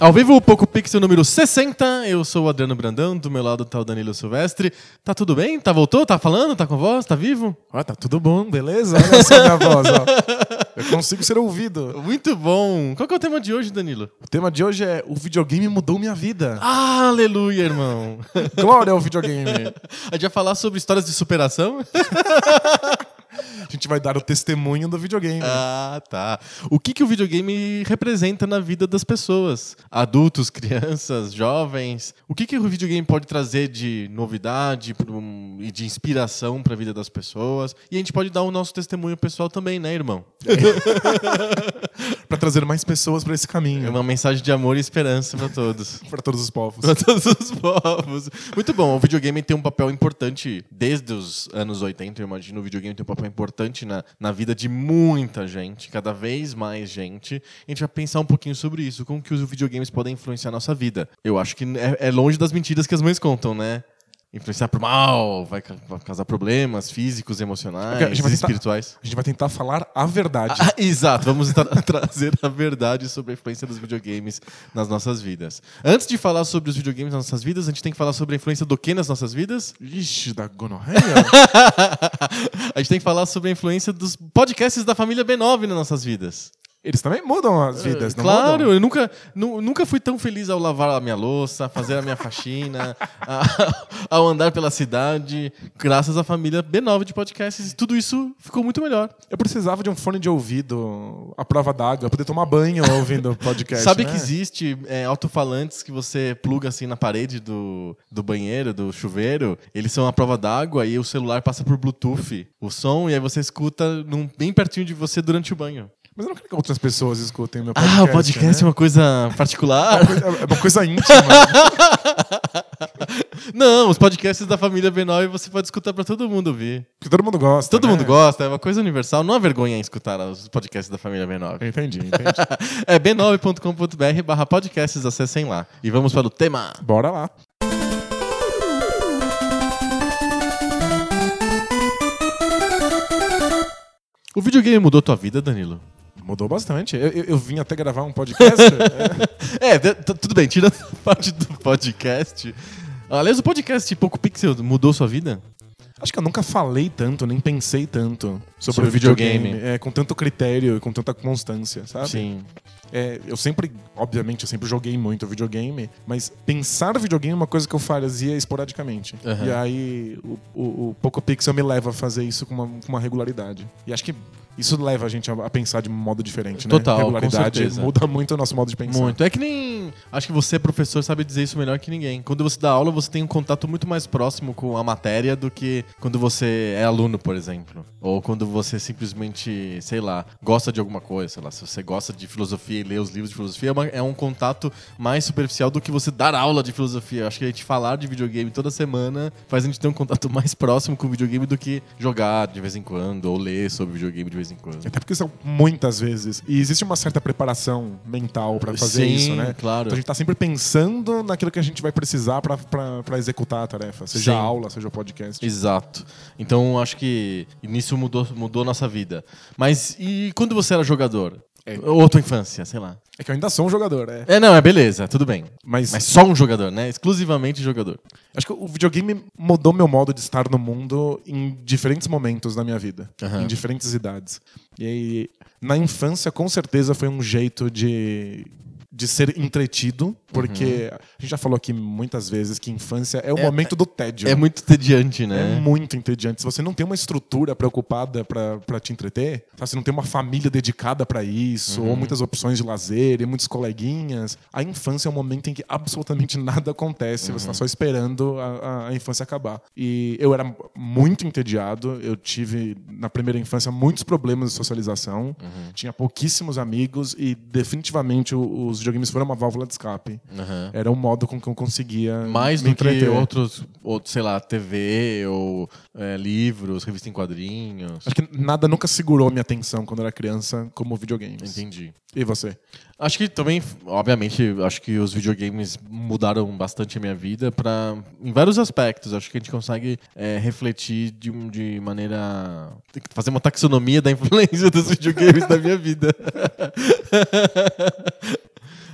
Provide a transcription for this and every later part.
Ao vivo, o Poco Pixel número 60. Eu sou o Adriano Brandão, do meu lado tá o Danilo Silvestre. Tá tudo bem? Tá voltou? Tá falando? Tá com voz? Tá vivo? Ó, tá tudo bom, beleza? Olha só minha voz, ó. Eu consigo ser ouvido. Muito bom. Qual que é o tema de hoje, Danilo? O tema de hoje é o videogame mudou minha vida. Ah, aleluia, irmão. Glória ao videogame. A gente vai falar sobre histórias de superação? A gente vai dar o testemunho do videogame. Ah, tá. O que, que o videogame representa na vida das pessoas? Adultos, crianças, jovens. O que, que o videogame pode trazer de novidade e de inspiração para a vida das pessoas? E a gente pode dar o nosso testemunho pessoal também, né, irmão? para trazer mais pessoas para esse caminho. É uma mensagem de amor e esperança para todos. para todos os povos. Para todos os povos. Muito bom. O videogame tem um papel importante desde os anos 80, eu imagino. O videogame tem um papel importante na, na vida de muita gente, cada vez mais gente. A gente vai pensar um pouquinho sobre isso, como que os videogames podem influenciar a nossa vida. Eu acho que é, é longe das mentiras que as mães contam, né? Influenciar pro mal, vai, vai causar problemas físicos, emocionais, a tentar, espirituais. A gente vai tentar falar a verdade. Ah, exato, vamos tra trazer a verdade sobre a influência dos videogames nas nossas vidas. Antes de falar sobre os videogames nas nossas vidas, a gente tem que falar sobre a influência do que nas nossas vidas? Ixi, da gonorreia. a gente tem que falar sobre a influência dos podcasts da família B9 nas nossas vidas. Eles também mudam as vidas, não Claro, mudam? eu nunca, nu, nunca fui tão feliz ao lavar a minha louça, fazer a minha faxina, a, ao andar pela cidade, graças à família B9 de podcasts. Tudo isso ficou muito melhor. Eu precisava de um fone de ouvido à prova d'água, poder tomar banho ouvindo podcast. Sabe né? que existe é, alto-falantes que você pluga assim na parede do, do banheiro, do chuveiro, eles são à prova d'água e o celular passa por Bluetooth o som, e aí você escuta num, bem pertinho de você durante o banho. Mas eu não quero que outras pessoas escutem meu podcast. Ah, o podcast né? é uma coisa particular? é uma coisa íntima. não, os podcasts da família B9 você pode escutar para todo mundo ouvir. Porque todo mundo gosta. Todo né? mundo gosta, é uma coisa universal. Não há vergonha em escutar os podcasts da família B9. Entendi, entendi. é b9.com.br barra podcasts, acessem lá. E vamos para o tema. Bora lá. O videogame mudou tua vida, Danilo? Mudou bastante. Eu, eu, eu, vim até gravar um podcast. é, é tudo bem, tirando a parte do podcast. Aliás, o podcast Poco Pixel mudou sua vida? Acho que eu nunca falei tanto, nem pensei tanto sobre, sobre videogame. videogame. É, com tanto critério e com tanta constância, sabe? Sim. É, eu sempre, obviamente, eu sempre joguei muito videogame, mas pensar videogame é uma coisa que eu fazia esporadicamente. Uhum. E aí o, o, o Poco Pixel me leva a fazer isso com uma, com uma regularidade. E acho que isso leva a gente a, pensar de um modo diferente, né? Total, Regularidade muda muito o nosso modo de pensar. Muito. É que nem. Acho que você, professor, sabe dizer isso melhor que ninguém. Quando você dá aula, você tem um contato muito mais próximo com a matéria do que quando você é aluno, por exemplo. Ou quando você simplesmente, sei lá, gosta de alguma coisa, sei lá, se você gosta de filosofia e lê os livros de filosofia, é, uma, é um contato mais superficial do que você dar aula de filosofia. Acho que a gente falar de videogame toda semana faz a gente ter um contato mais próximo com o videogame do que jogar de vez em quando ou ler sobre videogame de vez vez em quando. Até porque são muitas vezes. E existe uma certa preparação mental para fazer Sim, isso, né? claro. Então a gente tá sempre pensando naquilo que a gente vai precisar para executar a tarefa, seja Sim. aula, seja podcast. Exato. Então acho que nisso mudou, mudou nossa vida. Mas e quando você era jogador? É. Ou tua infância, sei lá. É que eu ainda sou um jogador, é. É, não, é beleza, tudo bem. Mas, Mas só um jogador, né? Exclusivamente jogador. Acho que o videogame mudou meu modo de estar no mundo em diferentes momentos da minha vida, uhum. em diferentes idades. E aí, na infância, com certeza foi um jeito de de ser entretido, porque uhum. a gente já falou aqui muitas vezes que infância é o é, momento do tédio. É muito tediante, né? É muito entediante. Se você não tem uma estrutura preocupada para te entreter, se não tem uma família dedicada para isso, uhum. ou muitas opções de lazer e muitos coleguinhas, a infância é um momento em que absolutamente nada acontece, uhum. você está só esperando a, a, infância acabar. E eu era muito entediado, eu tive na primeira infância muitos problemas de socialização, uhum. tinha pouquíssimos amigos e definitivamente os videogames foram uma válvula de escape. Aham. Era um modo com que eu conseguia Mais do que entreter. outros, outros, sei lá, TV ou é, livros, revista em quadrinhos. Acho que nada nunca segurou minha atenção quando eu era criança como videogames. Entendi. E você? Acho que também, obviamente, acho que os videogames mudaram bastante a minha vida para em vários aspectos. Acho que a gente consegue é, refletir de, de maneira fazer uma taxonomia da influência dos videogames na minha vida.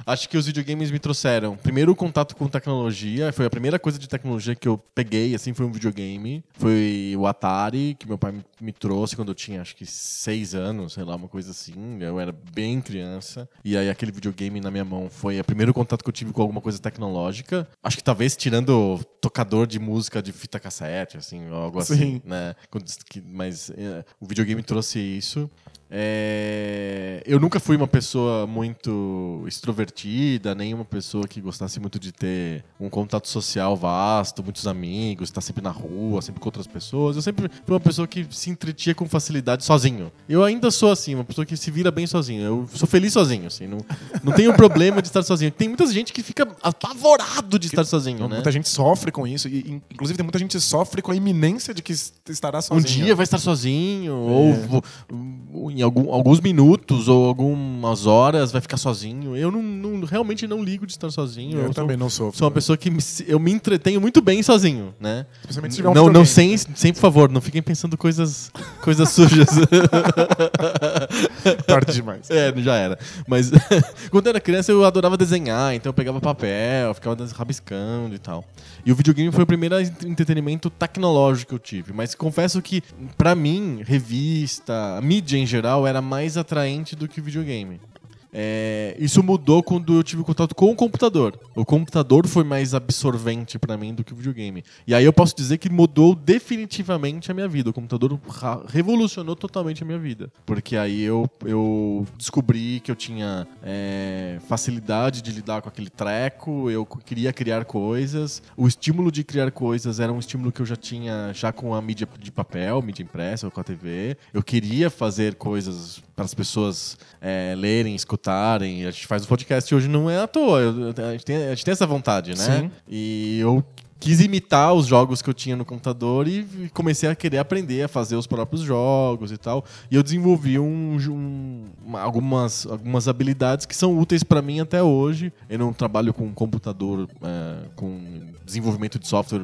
Acho que os videogames me trouxeram primeiro o contato com tecnologia, foi a primeira coisa de tecnologia que eu peguei, assim, foi um videogame. Foi o Atari, que meu pai me- trouxe quando eu tinha acho que seis anos, sei lá, uma coisa assim. Eu era bem criança. E aí aquele videogame na minha mão foi o primeiro contato que eu tive com alguma coisa tecnológica. Acho que talvez tirando tocador de música de fita cassete, assim, ou algo assim, Sim. né? Quando- que- Mas é, o videogame trouxe isso. É, Eu nunca fui uma pessoa muito extrovertida, nem uma pessoa que gostasse muito de ter um contato social vasto, muitos amigos, estar sempre na rua, sempre com outras pessoas. Eu sempre fui uma pessoa que se entretia com facilidade sozinho. Eu ainda sou assim, uma pessoa que se vira bem sozinho. Eu sou feliz sozinho, assim. Não, não tenho problema de estar sozinho. Tem muita gente que fica apavorado de estar sozinho, né? Muita gente sofre com isso. E, in- inclusive, tem muita gente que sofre com a iminência de que es- estará Um sozinho. dia vai estar sozinho, ou vo- ou em algum- alguns minutos ou algumas horas vai ficar sozinho. Eu não, não- realmente não ligo de estar sozinho. Eu, sou, também não sofro. sou uma pessoa que me- eu me entretenho muito bem sozinho, né? Especialmente se tiver um não, não sem, sem, por favor, não fiquem pensando coisas, coisas sujas. Tarde demais. É, já era. Mas quando eu era criança eu adorava desenhar, então eu pegava papel, ficava rabiscando e tal. E o videogame foi o primeiro ent- entretenimento tecnológico que eu tive. Mas confesso que, pra mim, revista, mídia em geral, era mais atraente do que o videogame. É, isso mudou quando eu tive contato com o computador. O computador foi mais absorvente pra mim do que o videogame. E aí eu posso dizer que mudou definitivamente a minha vida. O computador revolucionou totalmente a minha vida. Porque aí eu, eu descobri que eu tinha é, facilidade de lidar com aquele treco, eu queria criar coisas. O estímulo de criar coisas era um estímulo que eu já tinha já com a mídia de papel, mídia impressa ou com a TV. Eu queria fazer coisas para as pessoas é, lerem, escutarem. A gente faz o podcast hoje não é à toa. A, gente tem, a gente tem essa vontade, né? Sim. E eu quis imitar os jogos que eu tinha no computador e comecei a querer aprender a fazer os próprios jogos e tal. E eu desenvolvi um, um- uma- algumas, algumas habilidades que são úteis para mim até hoje. Eu não trabalho com computador, é, com desenvolvimento de software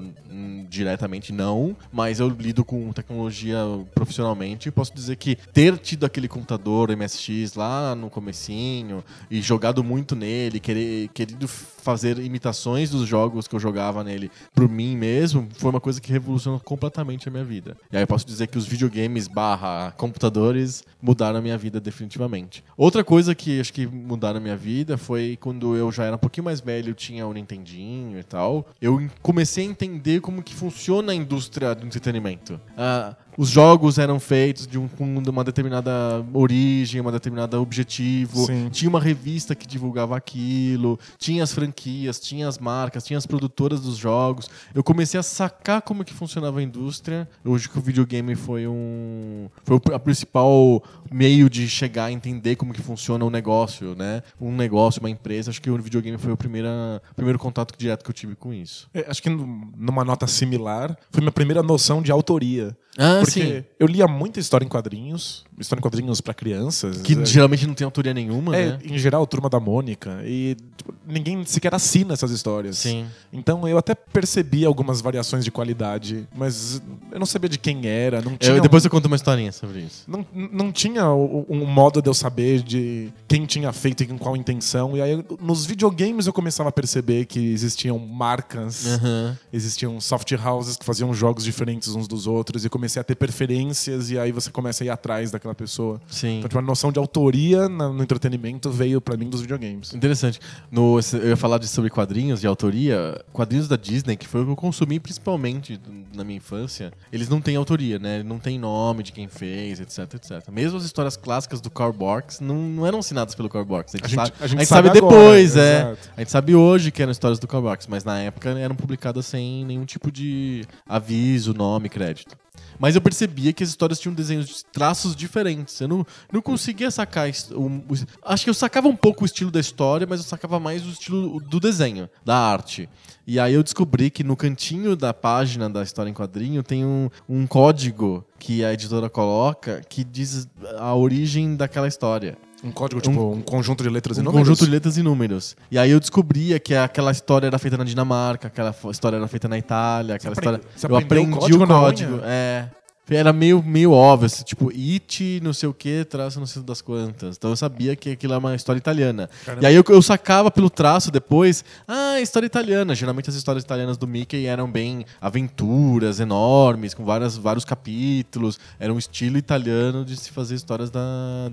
diretamente, não. Mas eu lido com tecnologia profissionalmente e posso dizer que ter tido aquele computador MSX lá no comecinho e jogado muito nele, querer, querido fazer imitações dos jogos que eu jogava nele por mim mesmo, foi uma coisa que revolucionou completamente a minha vida. E aí eu posso dizer que os videogames barra computadores mudaram a minha vida definitivamente. Outra coisa que acho que mudaram a minha vida foi quando eu já era um pouquinho mais velho, tinha o Nintendinho e tal. Eu comecei a entender como que funciona a indústria do entretenimento. Ah, os jogos eram feitos de um, com uma determinada origem, uma determinada objetivo. Sim. Tinha uma revista que divulgava aquilo, tinha as franquias, tinha as marcas, tinha as produtoras dos jogos. Eu comecei a sacar como que funcionava a indústria. Hoje que o videogame foi um foi o- principal meio de chegar a entender como que funciona o negócio, né? Um negócio, uma empresa. Acho que o videogame foi o primeiro, o primeiro contato direto que eu tive com isso. É, acho que num- numa nota similar, foi minha primeira noção de autoria. Ah, Porque eu lia muita história em quadrinhos, história em quadrinhos pra crianças. Que é, geralmente não tem autoria nenhuma, é, né? em geral, Turma da Mônica. E tipo, ninguém sequer assina essas histórias. Sim. Então eu até percebi algumas variações de qualidade, mas eu não sabia de quem era, não tinha. Eu, um- depois eu conto uma historinha sobre isso. Não, não tinha um modo de eu saber de quem tinha feito e com qual intenção. E aí, nos videogames, eu começava a perceber que existiam marcas, Aham. existiam soft houses que faziam jogos diferentes uns dos outros. E comecei a ter preferências, e aí você começa a ir atrás daquela pessoa. Sim. Então, tipo, a noção de autoria no entretenimento veio pra mim dos videogames. Interessante. No, eu ia falar de, sobre quadrinhos de autoria. Quadrinhos da Disney, que foi o que eu consumi principalmente na minha infância, eles não têm autoria, né? Não tem nome de quem fez, etc, etc. Mesmo as histórias clássicas do Carl Barks não, não eram assinadas pelo Carl Barks. A gente, A gente- sabe, a gente sabe, sabe agora, depois, é. exato. A gente sabe hoje que eram histórias do Carl Barks, mas na época eram publicadas sem nenhum tipo de aviso, nome, crédito. Mas eu percebia que as histórias tinham desenhos, traços diferentes. Eu não, não conseguia sacar. o- o- acho que eu sacava um pouco o estilo da história, mas eu sacava mais o estilo do desenho, da arte. E aí eu descobri que no cantinho da página da história em quadrinho tem um, um código que a editora coloca que diz a origem daquela história. Um código, tipo, um, conjunto de letras e Um números? conjunto de letras e números. E aí eu descobria que aquela história era feita na Dinamarca, aquela história era feita na Itália, aquela aprende- história. você eu aprendeu o aprendi código o código. É. Era meio, meio óbvio, assim, tipo, it, não sei o que, traço não sei das quantas. Então eu sabia que aquilo era uma história italiana. Caramba. E aí eu, eu sacava pelo traço depois, ah, história italiana. Geralmente as histórias italianas do Mickey eram bem aventuras enormes, com várias, vários capítulos. Era um estilo italiano de se fazer histórias da,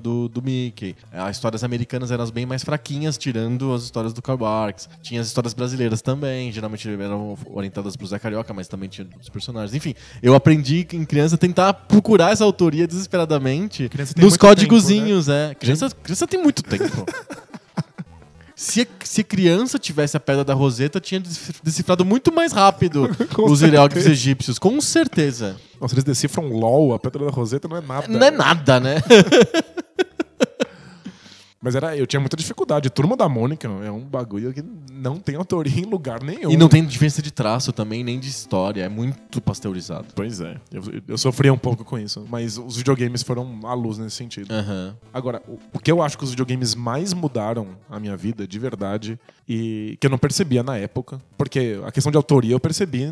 do, do Mickey. As histórias americanas eram as bem mais fraquinhas, tirando as histórias do Karl Barks. Tinha as histórias brasileiras também, geralmente eram orientadas pro Zé Carioca, mas também tinha os personagens. Enfim, eu aprendi em criança tentar procurar essa autoria desesperadamente nos códigozinhos, é. Criança, criança tem muito tempo. Se, a- se a criança tivesse a pedra da Roseta, tinha decif- decifrado muito mais rápido os hieróglifos egípcios, com certeza. Nossa, eles decifram LOL, a Pedra da Roseta não é nada. Não é nada, né? Mas era, eu tinha muita dificuldade. Turma da Mônica é um bagulho que não tem autoria em lugar nenhum. E não tem diferença de traço também, nem de história. É muito pasteurizado. Pois é. Eu, eu sofria um pouco com isso. Mas os videogames foram à luz nesse sentido. Aham. Agora, o, o que eu acho que os videogames mais mudaram a minha vida, de verdade, e que eu não percebia na época, porque a questão de autoria eu percebi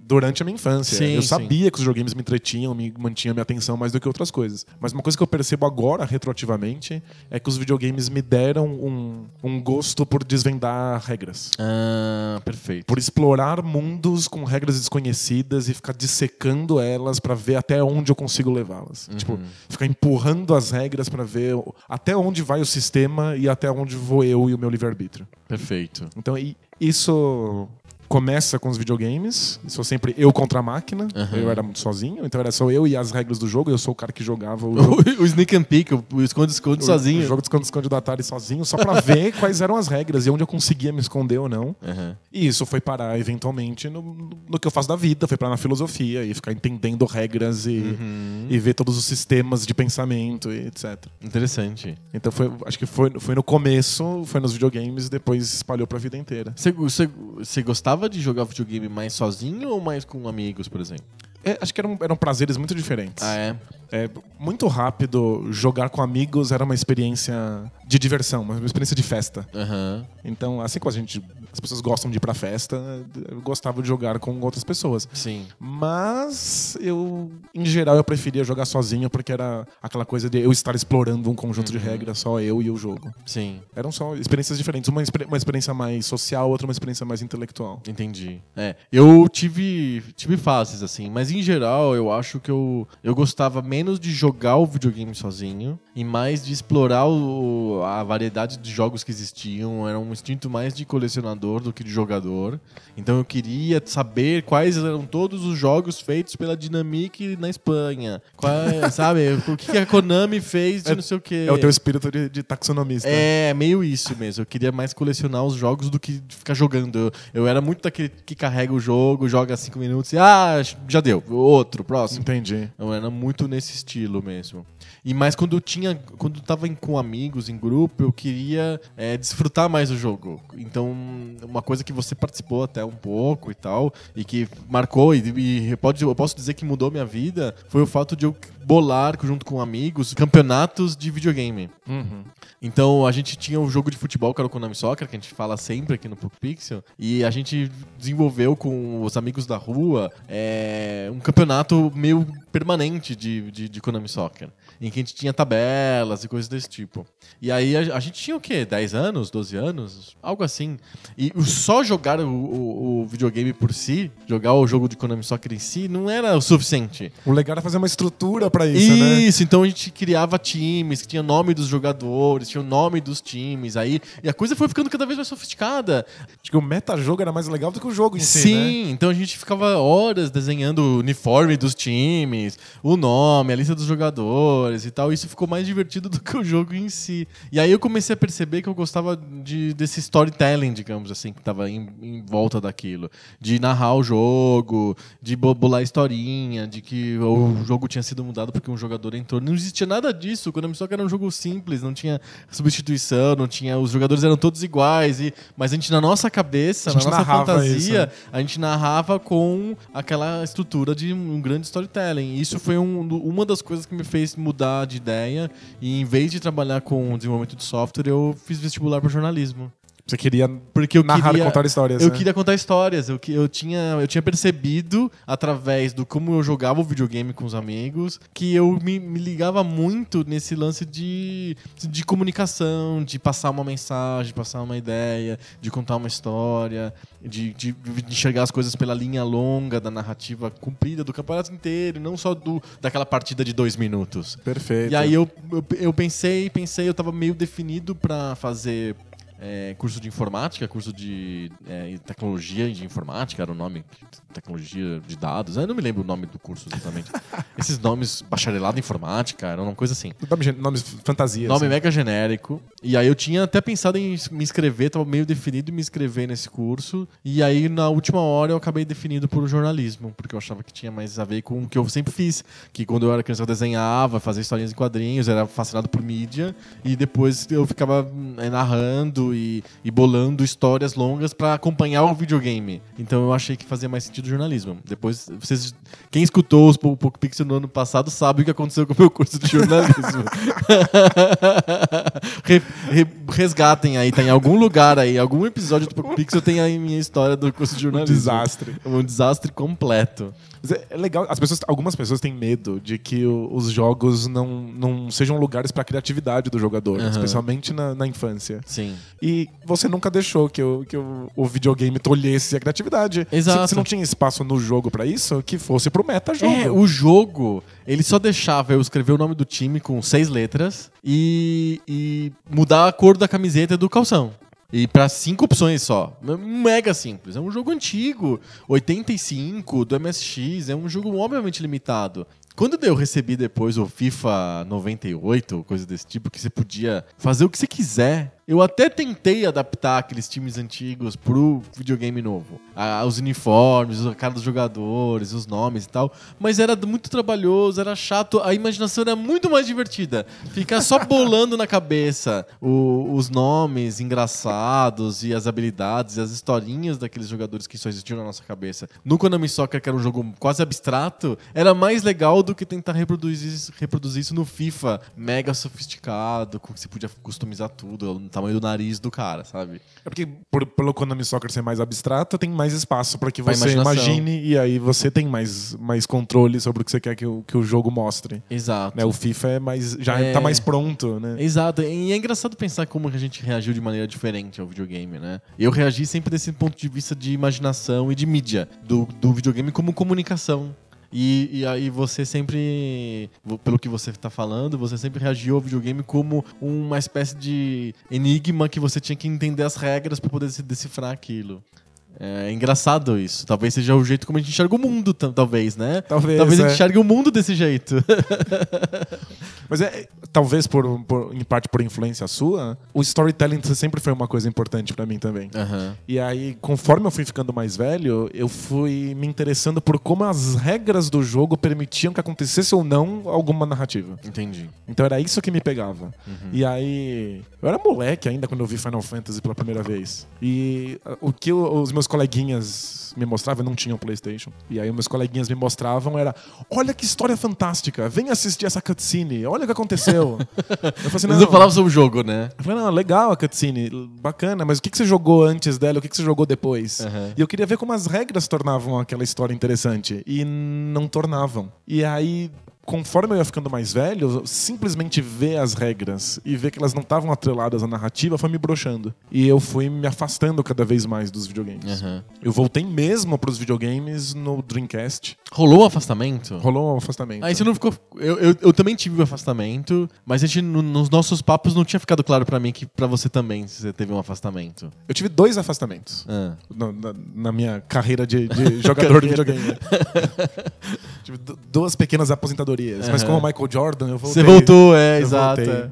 durante a minha infância. Sim, eu sim. sabia que os videogames me entretinham, me mantinham minha atenção mais do que outras coisas. Mas uma coisa que eu percebo agora, retroativamente, é que os videogames me deram um, um gosto por desvendar regras. Ah, perfeito. Por explorar mundos com regras desconhecidas e ficar dissecando elas pra ver até onde eu consigo levá-las. Tipo, ficar empurrando as regras pra ver até onde vai o sistema e até onde vou eu e o meu livre-arbítrio. Perfeito. Então, isso começa com os videogames. Isso sempre eu contra a máquina. Aham. Eu era muito sozinho, então era só eu e as regras do jogo. Eu sou o cara que jogava o jogo. O, o Sneak and Peek, o o esconde-esconde O sozinho. jogo de esconde-esconde do Atari sozinho, só pra ver quais eram as regras e onde eu conseguia me esconder ou não. Aham. E isso foi parar, eventualmente, no, no que eu faço da vida, foi parar na filosofia e ficar entendendo regras e, Uhum. e ver todos os sistemas de pensamento e etc. Interessante. Então foi, acho que foi, foi no começo, foi nos videogames e depois espalhou pra vida inteira. Você, você gostava de jogar videogame mais sozinho ou mais com amigos, por exemplo? É, acho que eram, eram prazeres muito diferentes. Ah, é? É, muito rápido, jogar com amigos era uma experiência de diversão, uma experiência de festa. Aham. Então, assim como a gente, as pessoas gostam de ir pra festa, eu gostava de jogar com outras pessoas. Sim. Mas eu, em geral, eu preferia jogar sozinho porque era aquela coisa de eu estar explorando um conjunto de regras, só eu e o jogo. Sim. Eram só experiências diferentes. Uma, uma experiência mais social, outra uma experiência mais intelectual. Entendi. É, eu tive, tive fases assim, mas em geral eu acho que eu, eu gostava menos de jogar o videogame sozinho e mais de explorar o- a variedade de jogos que existiam. Era um instinto mais de colecionador do que de jogador. Então eu queria saber quais eram todos os jogos feitos pela Dynamic na Espanha. Sabe? O que a Konami fez de não sei o quê. É o teu espírito de, de taxonomista. É, meio isso mesmo. Eu queria mais colecionar os jogos do que ficar jogando. Eu, eu era muito daquele que carrega o jogo, joga cinco minutos e ah, já deu. Outro, próximo. Entendi. Eu era muito nesse estilo mesmo. E mais quando eu tinha. Quando eu tava em- com amigos, em grupo, eu queria é, desfrutar mais o jogo. Então, uma coisa que você participou até um pouco e tal, e que marcou, e, e pode, eu posso dizer que mudou minha vida, foi o fato de eu bolar junto com amigos campeonatos de videogame. Uhum. Então a gente tinha um jogo de futebol que era o Konami Soccer, que a gente fala sempre aqui no Pixel, e a gente desenvolveu com os amigos da rua é, um campeonato meio permanente de, de, de Konami Soccer, em que a gente tinha tabelas e coisas desse tipo. E aí a, a gente tinha o quê? 10 anos, 12 anos? Algo assim. E só jogar o, o- o videogame por si, jogar o jogo de Konami Soccer em si, não era o suficiente. O legal era fazer uma estrutura pra isso, né? Isso, então a gente criava times, que tinha nome dos jogadores, tinha o nome dos times, aí e a coisa foi ficando cada vez mais sofisticada. Acho que o metajogo era mais legal do que o jogo em si, Sim, né? então a gente ficava horas desenhando o uniforme dos times, o nome, a lista dos jogadores e tal. Isso ficou mais divertido do que o jogo em si. E aí eu comecei a perceber que eu gostava de, desse storytelling, digamos assim, que tava em, em volta daquilo. De narrar o jogo, de bo- bolar historinha, de que o jogo tinha sido mudado porque um jogador entrou. Não existia nada disso. Quando eu me que era um jogo simples, não tinha substituição, não tinha. Os jogadores eram todos iguais. E, mas a gente, na nossa cabeça, na nossa fantasia, isso, né? a gente narrava com aquela estrutura de um grande storytelling. E Isso foi um- uma das coisas que me fez mudar de ideia. E em vez de trabalhar com desenvolvimento de software, eu fiz vestibular para jornalismo. Você queria Porque eu narrar queria, e contar histórias. eu né? queria contar histórias. Eu, que- eu, tinha, eu tinha percebido, através do como eu jogava o videogame com os amigos, que eu me, me ligava muito nesse lance de, de comunicação, de passar uma mensagem, de passar uma ideia, de contar uma história, de, de, de enxergar as coisas pela linha longa da narrativa comprida do campeonato inteiro, não só do, daquela partida de dois minutos. Perfeito. E aí eu, eu, eu pensei, pensei, eu tava meio definido pra fazer é, curso de informática, curso de é, tecnologia de informática, era o nome, tecnologia de dados, eu não me lembro o nome do curso exatamente. Esses nomes, bacharelado em informática, era uma coisa assim. Nome, nomes fantasia. Nome assim. mega genérico. E aí eu tinha até pensado em me inscrever, tava meio definido em me inscrever nesse curso. E aí na última hora eu acabei definido por jornalismo, porque eu achava que tinha mais a ver com o que eu sempre fiz. Que quando eu era criança eu desenhava, fazia historinhas em quadrinhos, era fascinado por mídia. E depois eu ficava hum, e, e bolando histórias longas pra acompanhar o videogame. Então eu achei que fazia mais sentido jornalismo. Depois, vocês, quem escutou os Po- Poco Pixel no ano passado sabe o que aconteceu com o meu curso de jornalismo. Re- re- resgatem aí, tá em algum lugar aí, algum episódio do Poco Pixel tem aí minha história do curso de Um jornalismo. desastre. Um desastre completo. É é legal, as pessoas, algumas pessoas têm medo de que o- os jogos não, não sejam lugares para a criatividade do jogador, Aham. especialmente na, na infância. Sim. E você nunca deixou que, o, que o, o videogame tolhesse a criatividade. Exato. Se, se não tinha espaço no jogo para isso, que fosse pro meta-jogo. É, o jogo, ele só deixava eu escrever o nome do time com seis letras e, e mudar a cor da camiseta e do calção. E pra cinco opções só. Mega simples. É um jogo antigo, 85, do MSX. É um jogo obviamente limitado. Quando eu recebi depois o FIFA 98, coisa desse tipo, que você podia fazer o que você quiser. Eu até tentei adaptar aqueles times antigos pro videogame novo. Ah, os uniformes, a cara dos jogadores, os nomes e tal. Mas era muito trabalhoso, era chato. A imaginação era muito mais divertida. Ficar só bolando na cabeça o- os nomes engraçados e as habilidades e as historinhas daqueles jogadores que só existiam na nossa cabeça. No Konami Soccer, que era um jogo quase abstrato, era mais legal do que tentar reproduzir, reproduzir isso no FIFA mega sofisticado, com que você podia customizar tudo, o tamanho do nariz do cara, sabe? É porque por, pelo Konami Soccer ser mais abstrato, tem mais espaço para que Pra você imagine e aí você tem mais, mais controle sobre o que você quer que o, que o jogo mostre. Exato. Né, o FIFA é mais, já É. tá mais pronto, né? Exato, e é engraçado pensar como a gente reagiu de maneira diferente ao videogame, né? Eu reagi sempre desse ponto de vista de imaginação e de mídia, do, do videogame como comunicação. E, e aí você sempre, pelo que você tá falando, você sempre reagiu ao videogame como uma espécie de enigma que você tinha que entender as regras para poder se decifrar aquilo. É engraçado isso. Talvez seja o jeito como a gente enxerga o mundo, talvez, né? Talvez, Talvez a é. gente enxergue o mundo desse jeito. Mas é, talvez por, por- em parte por influência sua, o storytelling sempre foi uma coisa importante pra mim também. Aham. E aí, conforme eu fui ficando mais velho, eu fui me interessando por como as regras do jogo permitiam que acontecesse ou não alguma narrativa. Entendi. Então era isso que me pegava. E aí. Eu era moleque ainda quando eu vi Final Fantasy pela primeira vez. E ah, o que os meus coleguinhas me mostravam, eu não tinha um PlayStation. E aí, meus coleguinhas me mostravam era: Olha que história fantástica, vem assistir essa cutscene, olha o que aconteceu. eu falei assim: Eles não falavam sobre o jogo, né? eu falei, não, legal a cutscene, bacana, mas o que, que você jogou antes dela, o que, que você jogou depois? Aham. E eu queria ver como as regras tornavam aquela história interessante. E não tornavam. E aí, conforme eu ia ficando mais velho, simplesmente ver as regras e ver que elas não estavam atreladas à narrativa foi me broxando. E eu fui me afastando cada vez mais dos videogames. Aham. Eu voltei mesmo pros videogames no Dreamcast. Rolou um afastamento? Rolou um afastamento. Aí você não ficou. Eu, eu, eu também tive um afastamento, mas a gente, no- nos nossos papos não tinha ficado claro pra mim que pra você também você teve um afastamento. Eu tive dois afastamentos Ah. na, na- na minha carreira de, de jogador de videogame. tive du- duas pequenas aposentadorias. Mas Aham. como o Michael Jordan, eu voltei. Você voltou, é, Eu exato. voltei. é.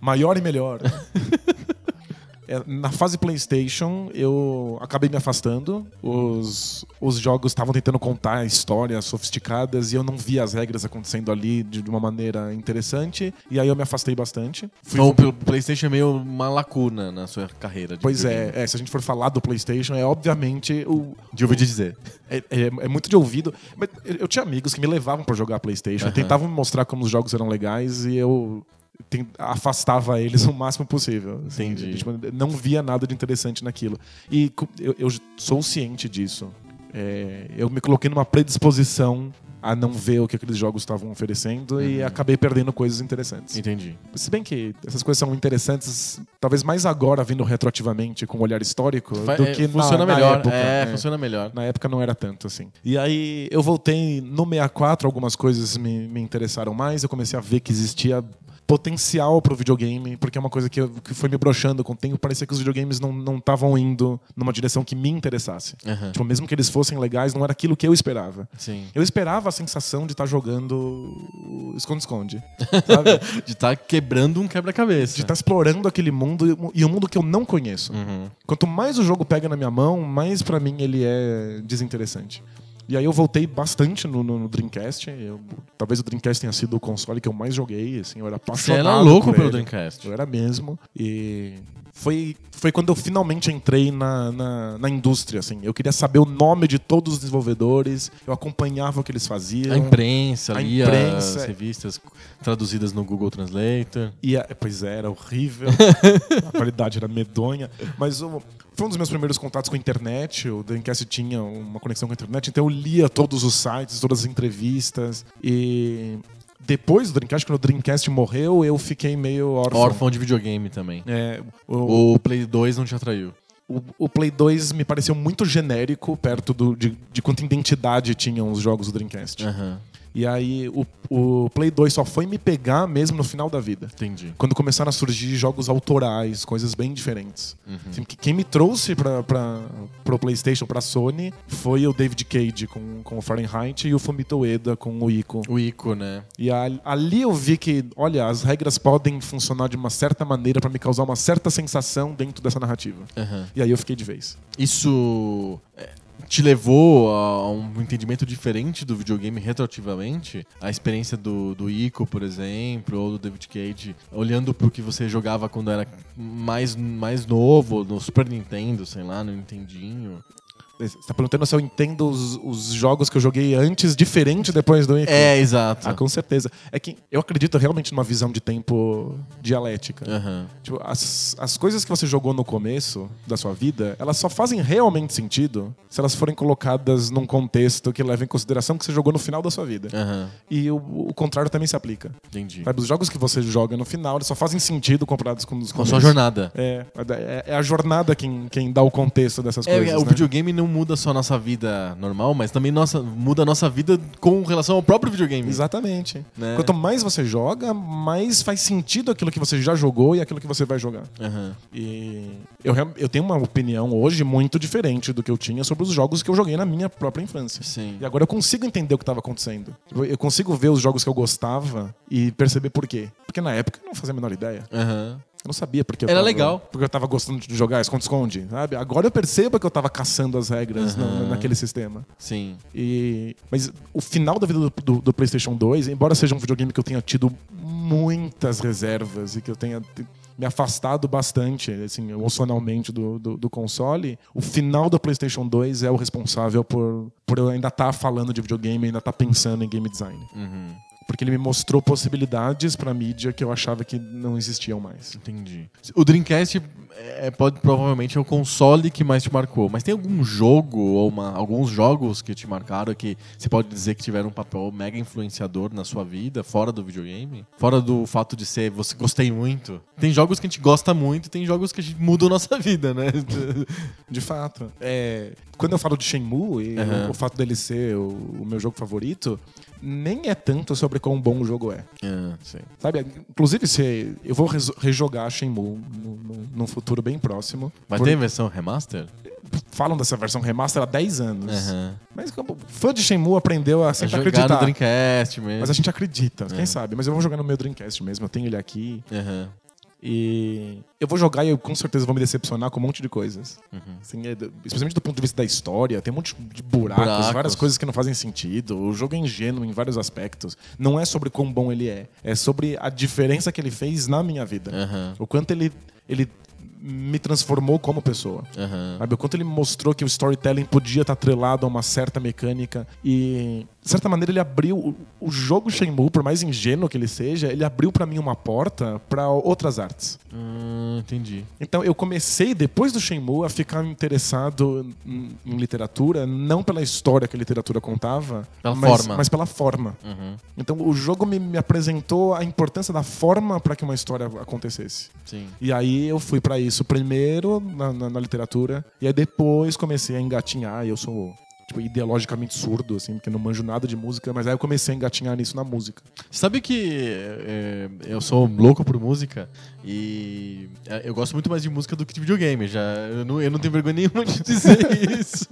Maior e melhor. É, na fase PlayStation, eu acabei me afastando. Os, os jogos estavam tentando contar histórias sofisticadas e eu não via as regras acontecendo ali de, de uma maneira interessante. E aí eu me afastei bastante. Fui Então, o PlayStation é meio uma lacuna na sua carreira. De Pois é, é, se a gente for falar do PlayStation, é obviamente o. De ouvir dizer. É, é- é muito de ouvido. Mas eu tinha amigos que me levavam pra jogar PlayStation, tentavam me mostrar como os jogos eram legais e eu afastava eles o máximo possível. assim, Entendi. tipo, não via nada de interessante naquilo. E eu, eu sou ciente disso. É, eu me coloquei numa predisposição a não ver o que aqueles jogos estavam oferecendo e Uhum. acabei perdendo coisas interessantes. Entendi. Se bem que essas coisas são interessantes, talvez mais agora, vindo retroativamente com um olhar histórico, Fa- do é, que na- funciona na, melhor. época. é, É. funciona melhor. Na época não era tanto assim. E aí eu voltei no 64, algumas coisas me, me interessaram mais, eu comecei a ver que existia potencial pro videogame, porque é uma coisa que, eu- que foi me broxando com o tempo, parecia que os videogames não estavam indo numa direção que me interessasse. Aham. Tipo, mesmo que eles fossem legais, não era aquilo que eu esperava. Sim. Eu esperava a sensação de estar jogando o esconde-esconde? De estar quebrando um quebra-cabeça. de estar explorando aquele mundo e um mundo que eu não conheço. Uhum. Quanto mais o jogo pega na minha mão, mais pra mim ele é desinteressante. E aí eu voltei bastante no, no- no Dreamcast. Eu- talvez o Dreamcast tenha sido o console que eu mais joguei. Assim, eu era Você apaixonado era louco pelo. Dreamcast. Eu era mesmo. E foi, foi quando eu finalmente entrei na, na, na indústria. Assim. Eu queria saber o nome de todos os desenvolvedores. Eu acompanhava o que eles faziam. A imprensa, A ali imprensa. as revistas traduzidas no Google Translator. E a- pois é, era horrível. a qualidade era medonha. Mas o- foi um dos meus primeiros contatos com a internet. O Dreamcast tinha uma conexão com a internet, então eu lia todos os sites, todas as entrevistas. E depois do Dreamcast, quando o Dreamcast morreu, eu fiquei meio órfão. Órfão de videogame também. É, o, O Play 2 não te atraiu. o, o Play 2 me pareceu muito genérico perto do- de, de quanta identidade tinham os jogos do Dreamcast. Aham. E aí o, o Play 2 só foi me pegar mesmo no final da vida. Entendi. quando começaram a surgir jogos autorais, coisas bem diferentes. Uhum. Assim, que- quem me trouxe para pro PlayStation, pra Sony, foi o David Cage com, com o Fahrenheit e o Fumito Ueda com o Ico. O Ico, né? E a- ali eu vi que, olha, as regras podem funcionar de uma certa maneira para me causar uma certa sensação dentro dessa narrativa. Aham. E aí eu fiquei de vez. Isso é, te levou a um entendimento diferente do videogame retroativamente? A experiência do, do Ico, por exemplo, ou do David Cage, olhando pro que você jogava quando era mais, mais novo, no Super Nintendo, sei lá, no Nintendinho. Você tá perguntando se eu entendo os, os jogos que eu joguei antes, diferente depois do Ico? É, exato. Ah, com certeza. É que eu acredito realmente numa visão de tempo dialética. Aham. Tipo, as, as coisas que você jogou no começo da sua vida, elas só fazem realmente sentido se elas forem colocadas num contexto que leva em consideração que você jogou no final da sua vida. Aham. E o, o contrário também se aplica. Entendi. Sabe, os jogos que você joga no final, eles só fazem sentido comparados com os Com a sua jornada. É, é, é a jornada quem, quem dá o contexto dessas É, coisas. o né? videogame não muda só a nossa vida normal, mas também nossa, muda a nossa vida com relação ao próprio videogame. Exatamente. Né? Quanto mais você joga, mais faz sentido aquilo que você já jogou e aquilo que você vai jogar. Aham. E eu, eu tenho uma opinião hoje muito diferente do que eu tinha sobre os jogos que eu joguei na minha própria infância. Sim. E agora eu consigo entender o que estava acontecendo. Eu- consigo ver os jogos que eu gostava e perceber por quê. Porque na época eu não fazia a menor ideia. Aham. Eu não sabia porque eu Era tava, legal. Porque eu tava gostando de jogar esconde-esconde, sabe? Agora eu percebo que eu tava caçando as regras na- Aham. naquele sistema. Sim. E, mas o final da vida do, do- do PlayStation 2, embora seja um videogame que eu tenha tido muitas reservas e que eu tenha te- me afastado bastante, assim, emocionalmente do, do, do console, o final do PlayStation 2 é o responsável por, por eu ainda estar falando de videogame, ainda estar pensando em game design. Uhum. Porque ele me mostrou possibilidades pra mídia que eu achava que não existiam mais. Entendi. O Dreamcast é, pode provavelmente é o console que mais te marcou, mas tem algum jogo ou uma- alguns jogos que te marcaram que você pode dizer que tiveram um papel mega influenciador na sua vida, fora do videogame? Fora do fato de ser você gostei muito. Tem jogos que a gente gosta muito e tem jogos que a gente mudam a nossa vida, né? De fato. É, quando eu falo de Shenmue e o, o fato dele ser o, o meu jogo favorito, nem é tanto sobre quão bom o jogo é. Ah, sim. Sabe? Inclusive, se eu vou rejogar Shenmue no, no, num futuro bem próximo. Mas Por- tem versão remaster? Falam dessa versão remaster há 10 anos. Aham. Mas como fã de Shenmue aprendeu a É sempre no acreditar. Dreamcast mesmo. Mas a gente acredita, quem É. sabe? Mas eu vou jogar no meu Dreamcast mesmo, eu tenho ele aqui. Aham. E eu vou jogar e eu com certeza vou me decepcionar com um monte de coisas. Uhum. Assim, é do- especialmente do ponto de vista da história, tem um monte de buracos, Buracos. várias coisas que não fazem sentido. O jogo é ingênuo em vários aspectos. Não é sobre quão bom ele é, é sobre a diferença que ele fez na minha vida. Aham. O quanto ele, ele me transformou como pessoa. Aham. Sabe? O quanto ele mostrou que o storytelling podia estar atrelado a uma certa mecânica e, de certa maneira, ele abriu o, jogo Shenmue, por mais ingênuo que ele seja, ele abriu pra mim uma porta pra outras artes. Hum, entendi. Então eu comecei depois do Shenmue a ficar interessado em, literatura, não pela história que a literatura contava, Pela mas, forma. mas pela forma. Uhum. Então o jogo me, me apresentou a importância da forma para que uma história acontecesse. Sim. E aí eu fui pra isso primeiro na, na- na literatura, e aí depois comecei a engatinhar. e Eu sou tipo, ideologicamente surdo, assim, porque não manjo nada de música, mas aí eu comecei a engatinhar nisso na música. Sabe que é, eu sou louco por música e é, eu gosto muito mais de música do que de videogame. Já, eu, não, eu não tenho vergonha nenhuma de dizer isso.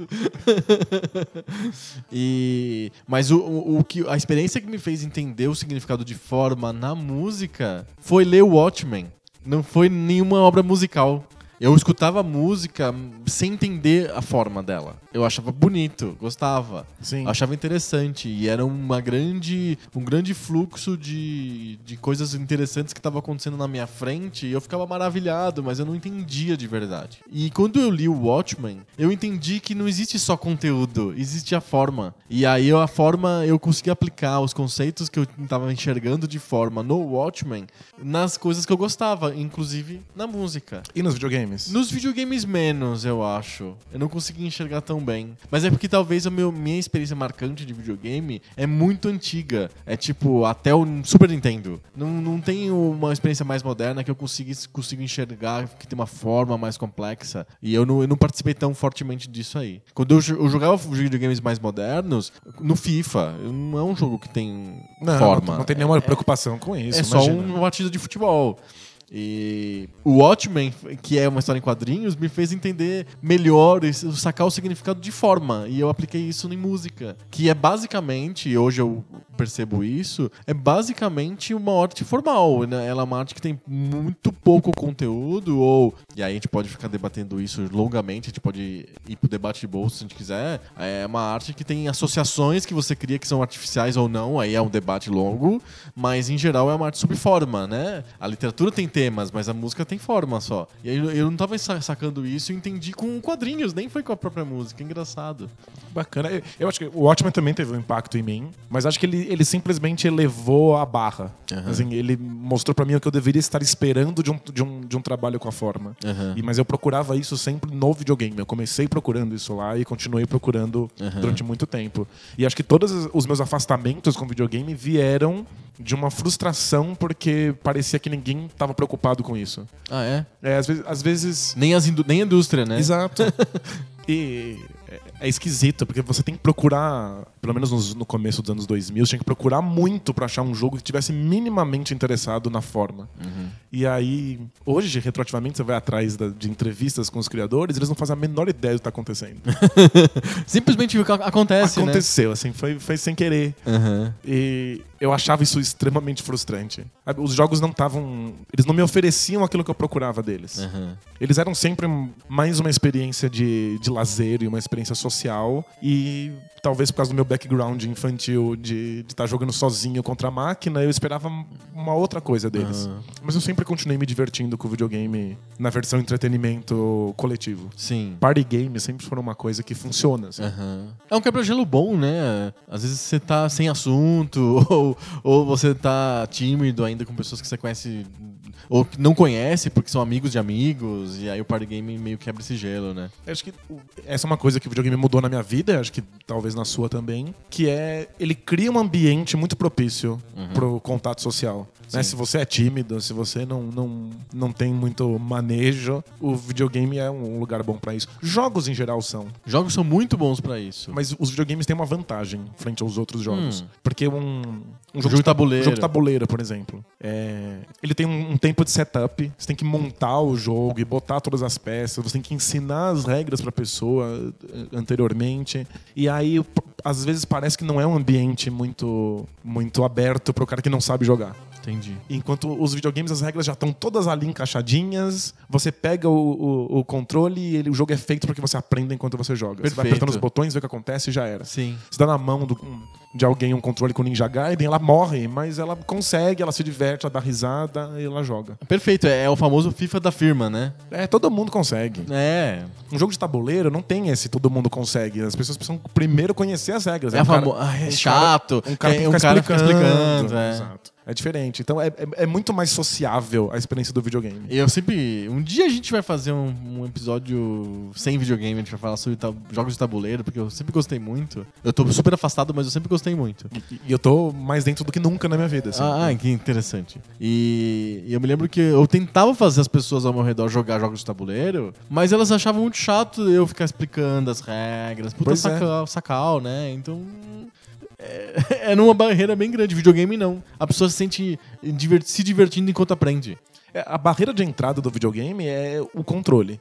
e, mas o, o, o que, a experiência que me fez entender o significado de forma na música foi ler Watchmen. Não foi nenhuma obra musical. Eu escutava música sem entender a forma dela. Eu achava bonito, gostava. Sim. Achava interessante e era uma grande, um grande fluxo de, de coisas interessantes que estavam acontecendo na minha frente e eu ficava maravilhado, mas eu não entendia de verdade. E quando eu li o Watchmen, eu entendi que não existe só conteúdo, existe a forma. E aí eu- a forma eu consegui aplicar os conceitos que eu estava enxergando de forma no Watchmen nas coisas que eu gostava, inclusive na música. E nos videogames? Nos videogames menos, eu acho. Eu não consegui enxergar tão bem. Mas é porque talvez a meu, minha experiência marcante de videogame é muito antiga. É tipo, até o Super Nintendo. Não, não tem uma experiência mais moderna que eu consiga, consigo enxergar que tem uma forma mais complexa. E eu não, eu não participei tão fortemente disso aí. Quando eu, eu jogava videogames mais modernos, no FIFA, não é um jogo que tem Não, forma. não tem nenhuma preocupação com isso. É só imagina. uma batida de futebol. E o Watchmen, que é uma história em quadrinhos, me fez entender melhor, sacar o significado de forma. E eu apliquei isso em música. Que é basicamente, hoje eu percebo isso, é basicamente uma arte formal. Né? Ela é uma arte que tem muito pouco conteúdo, ou. E aí a gente pode ficar debatendo isso longamente, a gente pode ir pro debate de bolsa se a gente quiser. É uma arte que tem associações que você cria que são artificiais ou não, aí é um debate longo, mas em geral é uma arte sobre forma, né? A literatura tem temas, mas a música tem forma só. E aí eu- eu não tava sa- sacando isso e entendi com quadrinhos, nem foi com a própria música. Engraçado. Bacana. Eu- Eu acho que o Watchmen também teve um impacto em mim, mas acho que ele, ele simplesmente elevou a barra. Aham. Assim, ele mostrou pra mim o que eu deveria estar esperando de um, de um, de um trabalho com a forma. Aham. E, mas eu procurava isso sempre no videogame. Eu comecei procurando isso lá e continuei procurando Aham. durante muito tempo. E acho que todos os meus afastamentos com videogame vieram de uma frustração porque parecia que ninguém estava preocupado com isso. Ah, é? É, às vezes, às vezes Nem, as indú- nem a indústria, né? Exato. e é, é esquisito, porque você tem que procurar, pelo menos nos- no começo dos anos 2000, você tinha que procurar muito pra achar um jogo que tivesse minimamente interessado na forma. E aí, hoje, retroativamente, você vai atrás da- de entrevistas com os criadores, eles não fazem a menor ideia do que tá acontecendo. Simplesmente o que acontece, Aconteceu, assim, foi, foi sem querer. né? Aham. E eu achava isso extremamente frustrante. Os jogos não estavam. Eles não me ofereciam aquilo que eu procurava deles. Aham. Eles eram sempre mais uma experiência de, de lazer e uma experiência social. E talvez por causa do meu background infantil de estar jogando sozinho contra a máquina, eu esperava uma outra coisa deles. Mas eu sempre continuei me divertindo com o videogame na versão entretenimento coletivo. Sim. Party games sempre foram uma coisa que funciona. assim. Aham. É um quebra-gelo bom, né? Às vezes você tá sem assunto, ou ou, ou você tá tímido ainda com pessoas que você conhece ou que não conhece porque são amigos de amigos, e aí o party game meio que quebra esse gelo, né? Eu acho que essa é uma coisa que o videogame mudou na minha vida, acho que talvez na sua também, que é ele cria um ambiente muito propício pro contato social. Né? Se você é tímido, se você não, não, não tem muito manejo, o videogame é um lugar bom pra isso. Jogos em geral são, Jogos são muito bons pra isso. mas os videogames têm uma vantagem frente aos outros jogos. Hum. Porque um, um jogo de tabuleiro. jogo de tabuleiro, por exemplo. é, ele tem um tempo de setup. Você tem que montar o jogo e botar todas as peças. Você tem que ensinar as regras pra pessoa eh, anteriormente. E aí, às vezes, parece que não é um ambiente muito, muito aberto pro cara que não sabe jogar. Entendi. Enquanto os videogames, as regras já estão todas ali encaixadinhas. Você pega o, o- o controle e ele- o jogo é feito para que você aprenda enquanto você joga. Você vai Perfeito. apertando os botões, vê o que acontece e já era. Sim. Você dá na mão do- de alguém um controle com Ninja Gaiden, ela morre, mas ela consegue, ela se diverte, ela dá risada e ela joga. Perfeito, é, é o famoso FIFA da firma, né? É, todo mundo consegue. É. Um jogo de tabuleiro não tem esse todo mundo consegue. As pessoas precisam primeiro conhecer as regras. É, um cara- famo... ah, é um chato. cara- um cara é, um cara fica explicando. explicando. é. Exato. É diferente. Então é, é- é muito mais sociável a experiência do videogame. Eu sempre. Um dia a gente vai fazer um, um episódio sem videogame, a gente vai falar sobre jogos de tabuleiro, porque eu sempre gostei muito. Eu tô super afastado, mas eu sempre gostei muito. E, e eu tô mais dentro do que nunca na minha vida. assim. Ah, ah, que interessante. E, e eu me lembro que eu tentava fazer as pessoas ao meu redor jogar jogos de tabuleiro, mas elas achavam muito chato eu ficar explicando as regras. Puta Pois é. sacal, sacal, né? Então. É, é numa barreira bem grande. Videogame não. A pessoa se sente se divertindo enquanto aprende. É, a barreira de entrada do videogame é o controle.